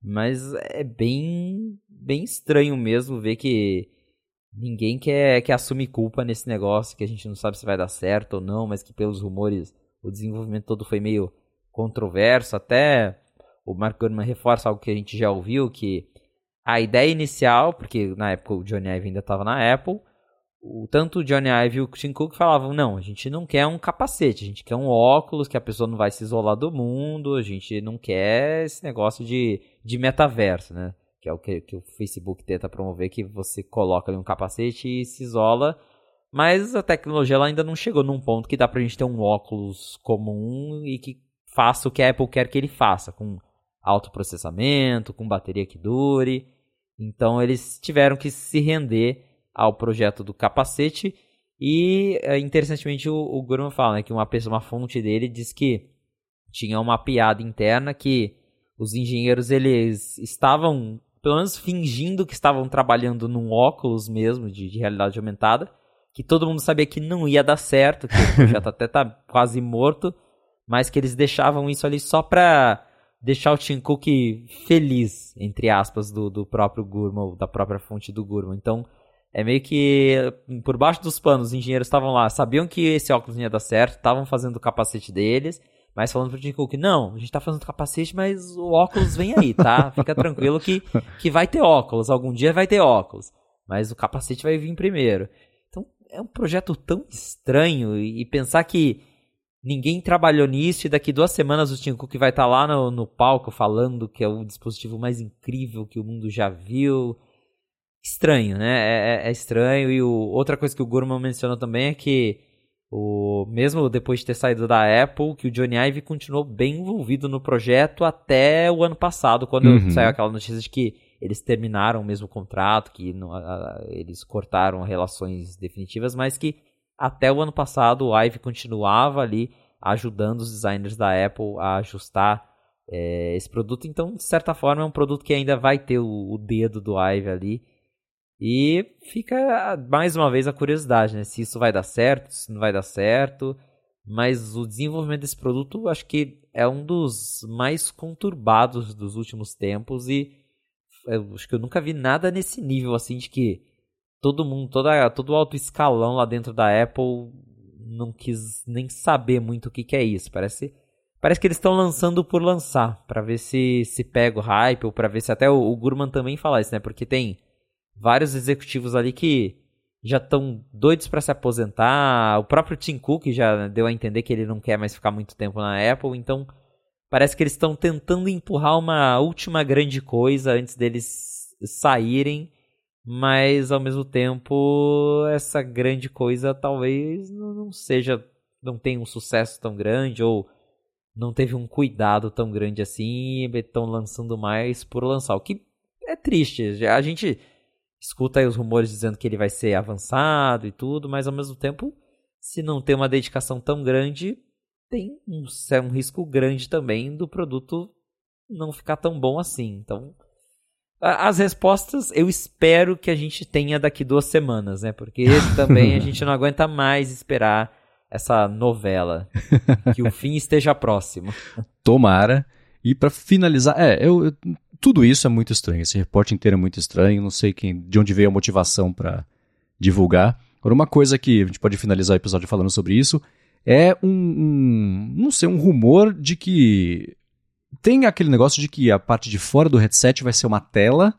Speaker 2: Mas é bem, bem estranho mesmo ver que ninguém quer, quer assumir culpa nesse negócio, que a gente não sabe se vai dar certo ou não, mas que pelos rumores o desenvolvimento todo foi meio controverso. Até o Mark Gurman reforça algo que a gente já ouviu, que a ideia inicial, porque na época o Johnny Ive ainda estava na Apple, o, tanto o Johnny Ive e o Tim Cook falavam, não, a gente não quer um capacete, a gente quer um óculos que a pessoa não vai se isolar do mundo, a gente não quer esse negócio de, de metaverso, né? Que é o que, que o Facebook tenta promover, que você coloca ali um capacete e se isola, mas a tecnologia ainda não chegou num ponto que dá pra gente ter um óculos comum e que faça o que a Apple quer que ele faça, com alto processamento, com bateria que dure. Então eles tiveram que se render ao projeto do capacete. E, é, interessantemente, o, o Gurman fala né, que uma pessoa, uma fonte dele, diz que tinha uma piada interna que os engenheiros eles estavam, pelo menos fingindo que estavam trabalhando num óculos mesmo de, de realidade aumentada, que todo mundo sabia que não ia dar certo, que o projeto até tá quase morto, mas que eles deixavam isso ali só pra deixar o Tim Cook feliz, entre aspas, do, do próprio Gurman, da própria fonte do Gurman. Então, é meio que por baixo dos panos, os engenheiros estavam lá, sabiam que esse óculos não ia dar certo, estavam fazendo o capacete deles, mas falando pro Tim Cook, não, a gente tá fazendo capacete, mas o óculos vem aí, tá? Fica tranquilo que, que vai ter óculos, algum dia vai ter óculos, mas o capacete vai vir primeiro. Então é um projeto tão estranho e, e pensar que ninguém trabalhou nisso e daqui duas semanas o Tim Cook vai estar tá lá no, no palco falando que é o dispositivo mais incrível que o mundo já viu estranho, né? É, é, é estranho. E o, outra coisa que o Gurman mencionou também é que o, mesmo depois de ter saído da Apple, que o Johnny Ive continuou bem envolvido no projeto até o ano passado, quando uhum. saiu aquela notícia de que eles terminaram o mesmo contrato, que não, a, eles cortaram relações definitivas, mas que até o ano passado o Ive continuava ali ajudando os designers da Apple a ajustar é, esse produto. Então, de certa forma, é um produto que ainda vai ter o, o dedo do Ive ali e fica mais uma vez a curiosidade, né? Se isso vai dar certo, se não vai dar certo. Mas o desenvolvimento desse produto acho que é um dos mais conturbados dos últimos tempos e acho que eu nunca vi nada nesse nível assim de que todo mundo, toda, todo o alto escalão lá dentro da Apple não quis nem saber muito o que, que é isso. Parece, parece que eles estão lançando por lançar, para ver se se pega o hype ou para ver se até o, o Gurman também fala isso, né? Porque tem vários executivos ali que já estão doidos para se aposentar. O próprio Tim Cook já deu a entender que ele não quer mais ficar muito tempo na Apple. Então, parece que eles estão tentando empurrar uma última grande coisa antes deles saírem, mas ao mesmo tempo essa grande coisa talvez não seja, não tenha um sucesso tão grande ou não teve um cuidado tão grande assim estão lançando mais por lançar, o que é triste. A gente escuta aí os rumores dizendo que ele vai ser avançado e tudo, mas ao mesmo tempo, se não tem uma dedicação tão grande, tem um, é um risco grande também do produto não ficar tão bom assim. Então, as respostas eu espero que a gente tenha daqui duas semanas, né? Porque também a gente não aguenta mais esperar essa novela. que o fim esteja próximo.
Speaker 1: Tomara. E para finalizar, é, eu, eu, tudo isso é muito estranho. Esse reporte inteiro é muito estranho. Não sei quem, de onde veio a motivação para divulgar. Agora, uma coisa que a gente pode finalizar o episódio falando sobre isso é um, um, não sei, um rumor de que tem aquele negócio de que a parte de fora do headset vai ser uma tela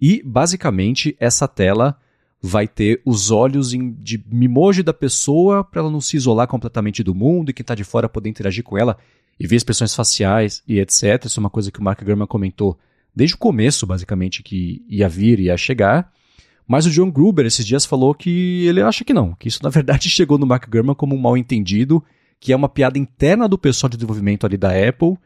Speaker 1: e basicamente essa tela vai ter os olhos de mimoji da pessoa para ela não se isolar completamente do mundo e quem está de fora poder interagir com ela e ver expressões faciais e etc. Isso é uma coisa que o Mark Gurman comentou desde o começo, basicamente, que ia vir e ia chegar. Mas o John Gruber, esses dias, falou que ele acha que não, que isso na verdade chegou no Mark Gurman como um mal entendido, que é uma piada interna do pessoal de desenvolvimento ali da Apple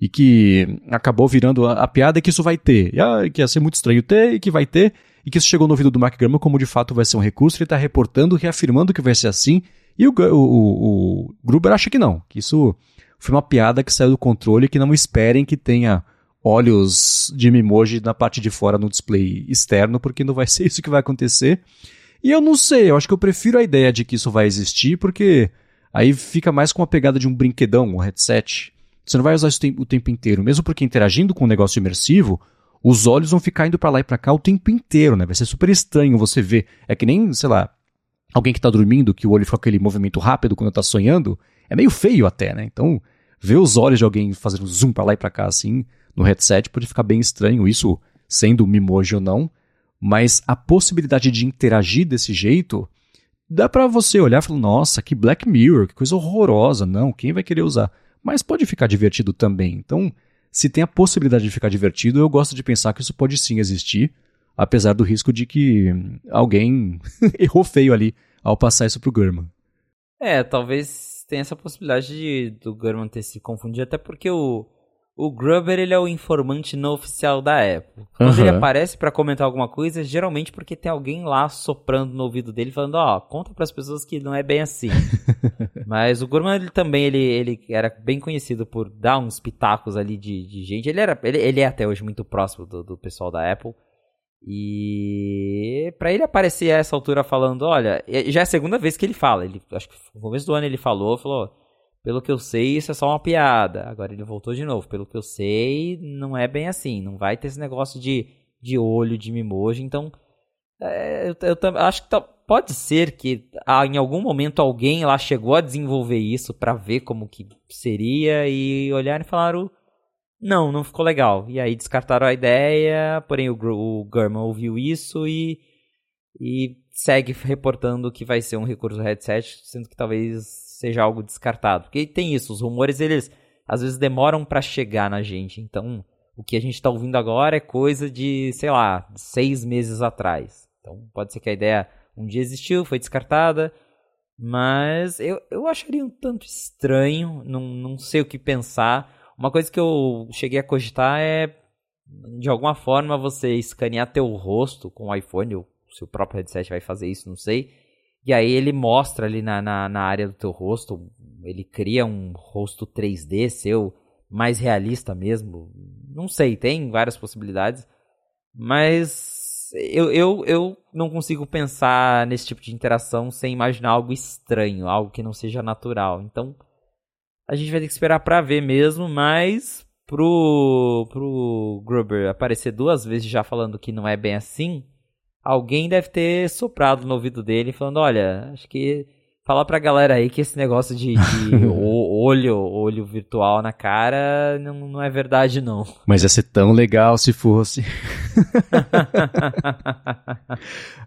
Speaker 1: e que acabou virando a, a piada que isso vai ter, e, ah, que ia ser muito estranho ter e que vai ter, e que isso chegou no ouvido do Mark Gurman como de fato vai ser um recurso, ele está reportando, reafirmando que vai ser assim, e o, o, o, Gruber acha que não, que isso foi uma piada que saiu do controle, que não esperem que tenha olhos de Mimoji na parte de fora no display externo, porque não vai ser isso que vai acontecer. E eu não sei, eu acho que eu prefiro a ideia de que isso vai existir, porque aí fica mais com a pegada de um brinquedão, um headset. Você não vai usar isso o tempo inteiro, mesmo porque interagindo com um negócio imersivo, os olhos vão ficar indo para lá e para cá o tempo inteiro, né? Vai ser super estranho você ver. É que nem, sei lá, alguém que tá dormindo, que o olho fica aquele movimento rápido quando tá sonhando, é meio feio até, né? Então, ver os olhos de alguém fazendo zoom para lá e para cá assim, no headset pode ficar bem estranho, isso sendo Mimoji ou não, mas a possibilidade de interagir desse jeito dá para você olhar e falar, nossa, que Black Mirror, que coisa horrorosa, não, quem vai querer usar? Mas pode ficar divertido também. Então, se tem a possibilidade de ficar divertido, eu gosto de pensar que isso pode sim existir, apesar do risco de que alguém errou feio ali ao passar isso pro Gurman.
Speaker 2: É, talvez tenha essa possibilidade de, do Gurman ter se confundido, até porque o, o Gruber ele é o informante não oficial da Apple. Quando uhum. ele aparece para comentar alguma coisa, geralmente porque tem alguém lá soprando no ouvido dele falando, ó, oh, conta para as pessoas que não é bem assim. Mas o Gurman ele também ele, ele era bem conhecido por dar uns pitacos ali de, de gente. Ele era ele, ele é até hoje muito próximo do, do pessoal da Apple. E para ele aparecer a essa altura falando, olha, já é a segunda vez que ele fala. Ele acho que no começo do ano ele falou, falou pelo que eu sei, isso é só uma piada. Agora ele voltou de novo. Pelo que eu sei, não é bem assim. Não vai ter esse negócio de, de olho, de mimoji. Então, é, eu, eu, eu, acho que tá, pode ser que ah, em algum momento alguém lá chegou a desenvolver isso para ver como que seria e olharam e falaram não, não ficou legal. E aí descartaram a ideia, porém o, o Gurman ouviu isso e, e segue reportando que vai ser um recurso headset, sendo que talvez seja algo descartado. Porque tem isso, os rumores eles às vezes demoram para chegar na gente. Então, o que a gente está ouvindo agora é coisa de, sei lá, seis meses atrás. Então, pode ser que a ideia um dia existiu, foi descartada, mas eu, eu acharia um tanto estranho, não, não sei o que pensar. Uma coisa que eu cheguei a cogitar é, de alguma forma, você escanear teu rosto com o iPhone, ou se o próprio headset vai fazer isso, não sei e aí ele mostra ali na, na, na, área do teu rosto, ele cria um rosto 3D seu, mais realista mesmo. Não sei, tem várias possibilidades. Mas eu, eu, eu não consigo pensar nesse tipo de interação sem imaginar algo estranho, algo que não seja natural. Então a gente vai ter que esperar para ver mesmo, mas pro, pro Gruber aparecer duas vezes já falando que não é bem assim, alguém deve ter soprado no ouvido dele falando, olha, acho que fala pra galera aí que esse negócio de, de olho, olho virtual na cara não, não é verdade não.
Speaker 1: Mas ia ser tão legal se fosse.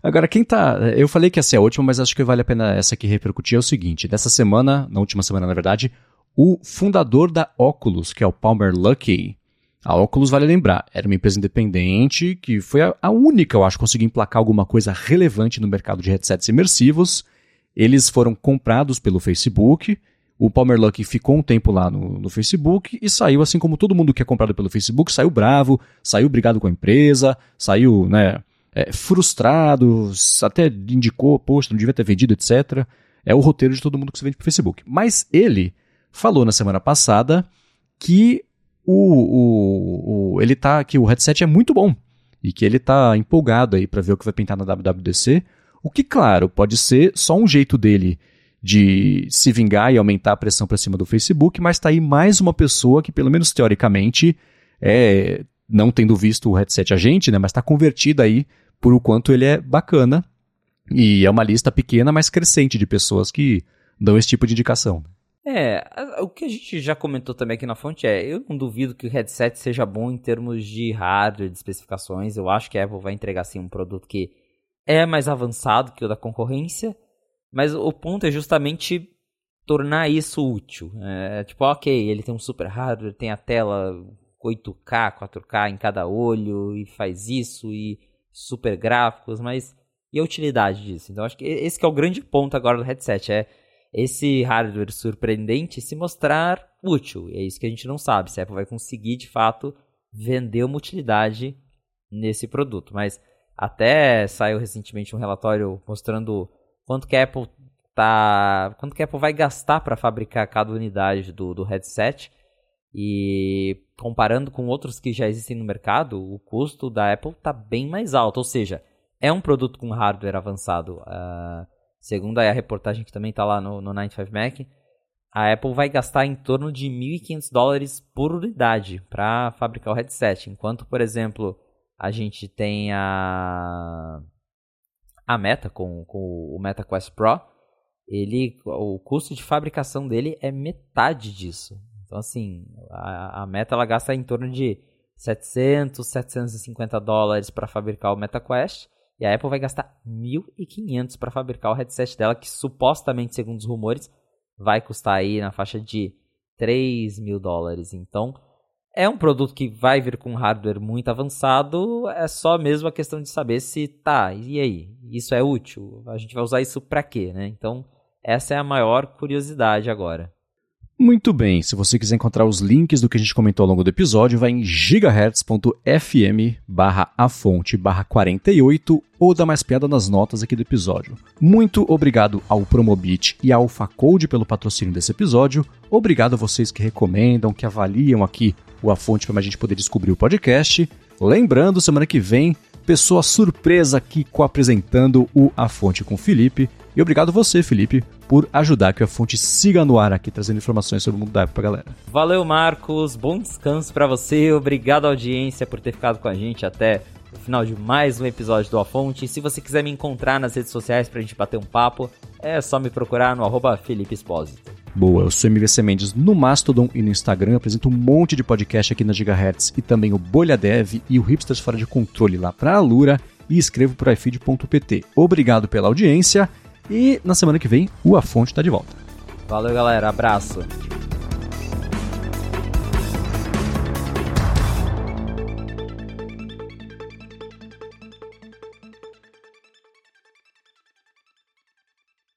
Speaker 1: Agora, quem tá. Eu falei que ia ser a última, mas acho que vale a pena essa aqui repercutir. É o seguinte: dessa semana, na última semana, na verdade, o fundador da Oculus, que é o Palmer Luckey. A Oculus, vale lembrar, era uma empresa independente que foi a, a única, eu acho, que conseguiu emplacar alguma coisa relevante no mercado de headsets imersivos. Eles foram comprados pelo Facebook. O Palmer Luckey ficou um tempo lá no, no, Facebook e saiu, assim como todo mundo que é comprado pelo Facebook, saiu bravo, saiu brigado com a empresa, saiu né, é, frustrado, até indicou, poxa, não devia ter vendido, etc. É o roteiro de todo mundo que se vende pro Facebook. Mas ele falou na semana passada que o, o, o, ele tá, que o headset é muito bom e que ele tá empolgado aí para ver o que vai pintar na WWDC. O que, claro, pode ser só um jeito dele de se vingar e aumentar a pressão para cima do Facebook, mas tá aí mais uma pessoa que, pelo menos teoricamente, é, não tendo visto o headset a gente, né, mas está convertida aí por o quanto ele é bacana. E é uma lista pequena, mas crescente de pessoas que dão esse tipo de indicação.
Speaker 2: É, o que a gente já comentou também aqui na fonte é, eu não duvido que o headset seja bom em termos de hardware, de especificações. Eu acho que a Apple vai entregar assim um produto que é mais avançado que o da concorrência, mas o ponto é justamente tornar isso útil. É, tipo, ok, ele tem um super hardware, tem a tela 8K, 4K em cada olho e faz isso e super gráficos, mas e a utilidade disso? Então acho que esse que é o grande ponto agora do headset, é esse hardware surpreendente se mostrar útil. E é isso que a gente não sabe, se a Apple vai conseguir de fato vender uma utilidade nesse produto. Mas até saiu recentemente um relatório mostrando quanto que a Apple tá, quanto que a Apple vai gastar para fabricar cada unidade do, do headset. E comparando com outros que já existem no mercado, o custo da Apple está bem mais alto. Ou seja, é um produto com hardware avançado. Uh, Segundo a reportagem que também está lá no, no 95 Mac, a Apple vai gastar em torno de 1.500 dólares por unidade para fabricar o headset. Enquanto, por exemplo, a gente tem a, a Meta com, com o Meta Quest Pro, ele, o custo de fabricação dele é metade disso. Então, assim, a, a Meta ela gasta em torno de 700, 750 dólares para fabricar o Meta Quest e a Apple vai gastar 1.500 para fabricar o headset dela, que supostamente, segundo os rumores, vai custar aí na faixa de 3 mil dólares. Então, é um produto que vai vir com hardware muito avançado, é só mesmo a questão de saber se tá, e aí, isso é útil? A gente vai usar isso para quê, né? Então, essa é a maior curiosidade agora.
Speaker 1: Muito bem, se você quiser encontrar os links do que a gente comentou ao longo do episódio, vai em gigahertz.fm barra a fonte barra 48 ou dá mais piada nas notas aqui do episódio. Muito obrigado ao Promobit e à AlphaCode pelo patrocínio desse episódio. Obrigado a vocês que recomendam, que avaliam aqui o A Fonte para a gente poder descobrir o podcast. Lembrando, semana que vem, pessoa surpresa aqui co-apresentando o A Fonte com o Felipe. E obrigado você, Felipe, por ajudar que a fonte siga no ar aqui, trazendo informações sobre o mundo da Apple pra galera.
Speaker 2: Valeu, Marcos. Bom descanso para você. Obrigado, audiência, por ter ficado com a gente até o final de mais um episódio do A Fonte. Se você quiser me encontrar nas redes sociais pra gente bater um papo, é só me procurar no arroba Felipe Espósito.
Speaker 1: Boa, eu sou MVC Mendes no Mastodon e no Instagram, apresento um monte de podcast aqui na Gigahertz e também o Bolha Dev e o Hipsters Fora de Controle lá pra Alura e escrevo por ifeed.pt. Obrigado pela audiência e na semana que vem, o A Fonte está de volta.
Speaker 2: Valeu, galera. Abraço.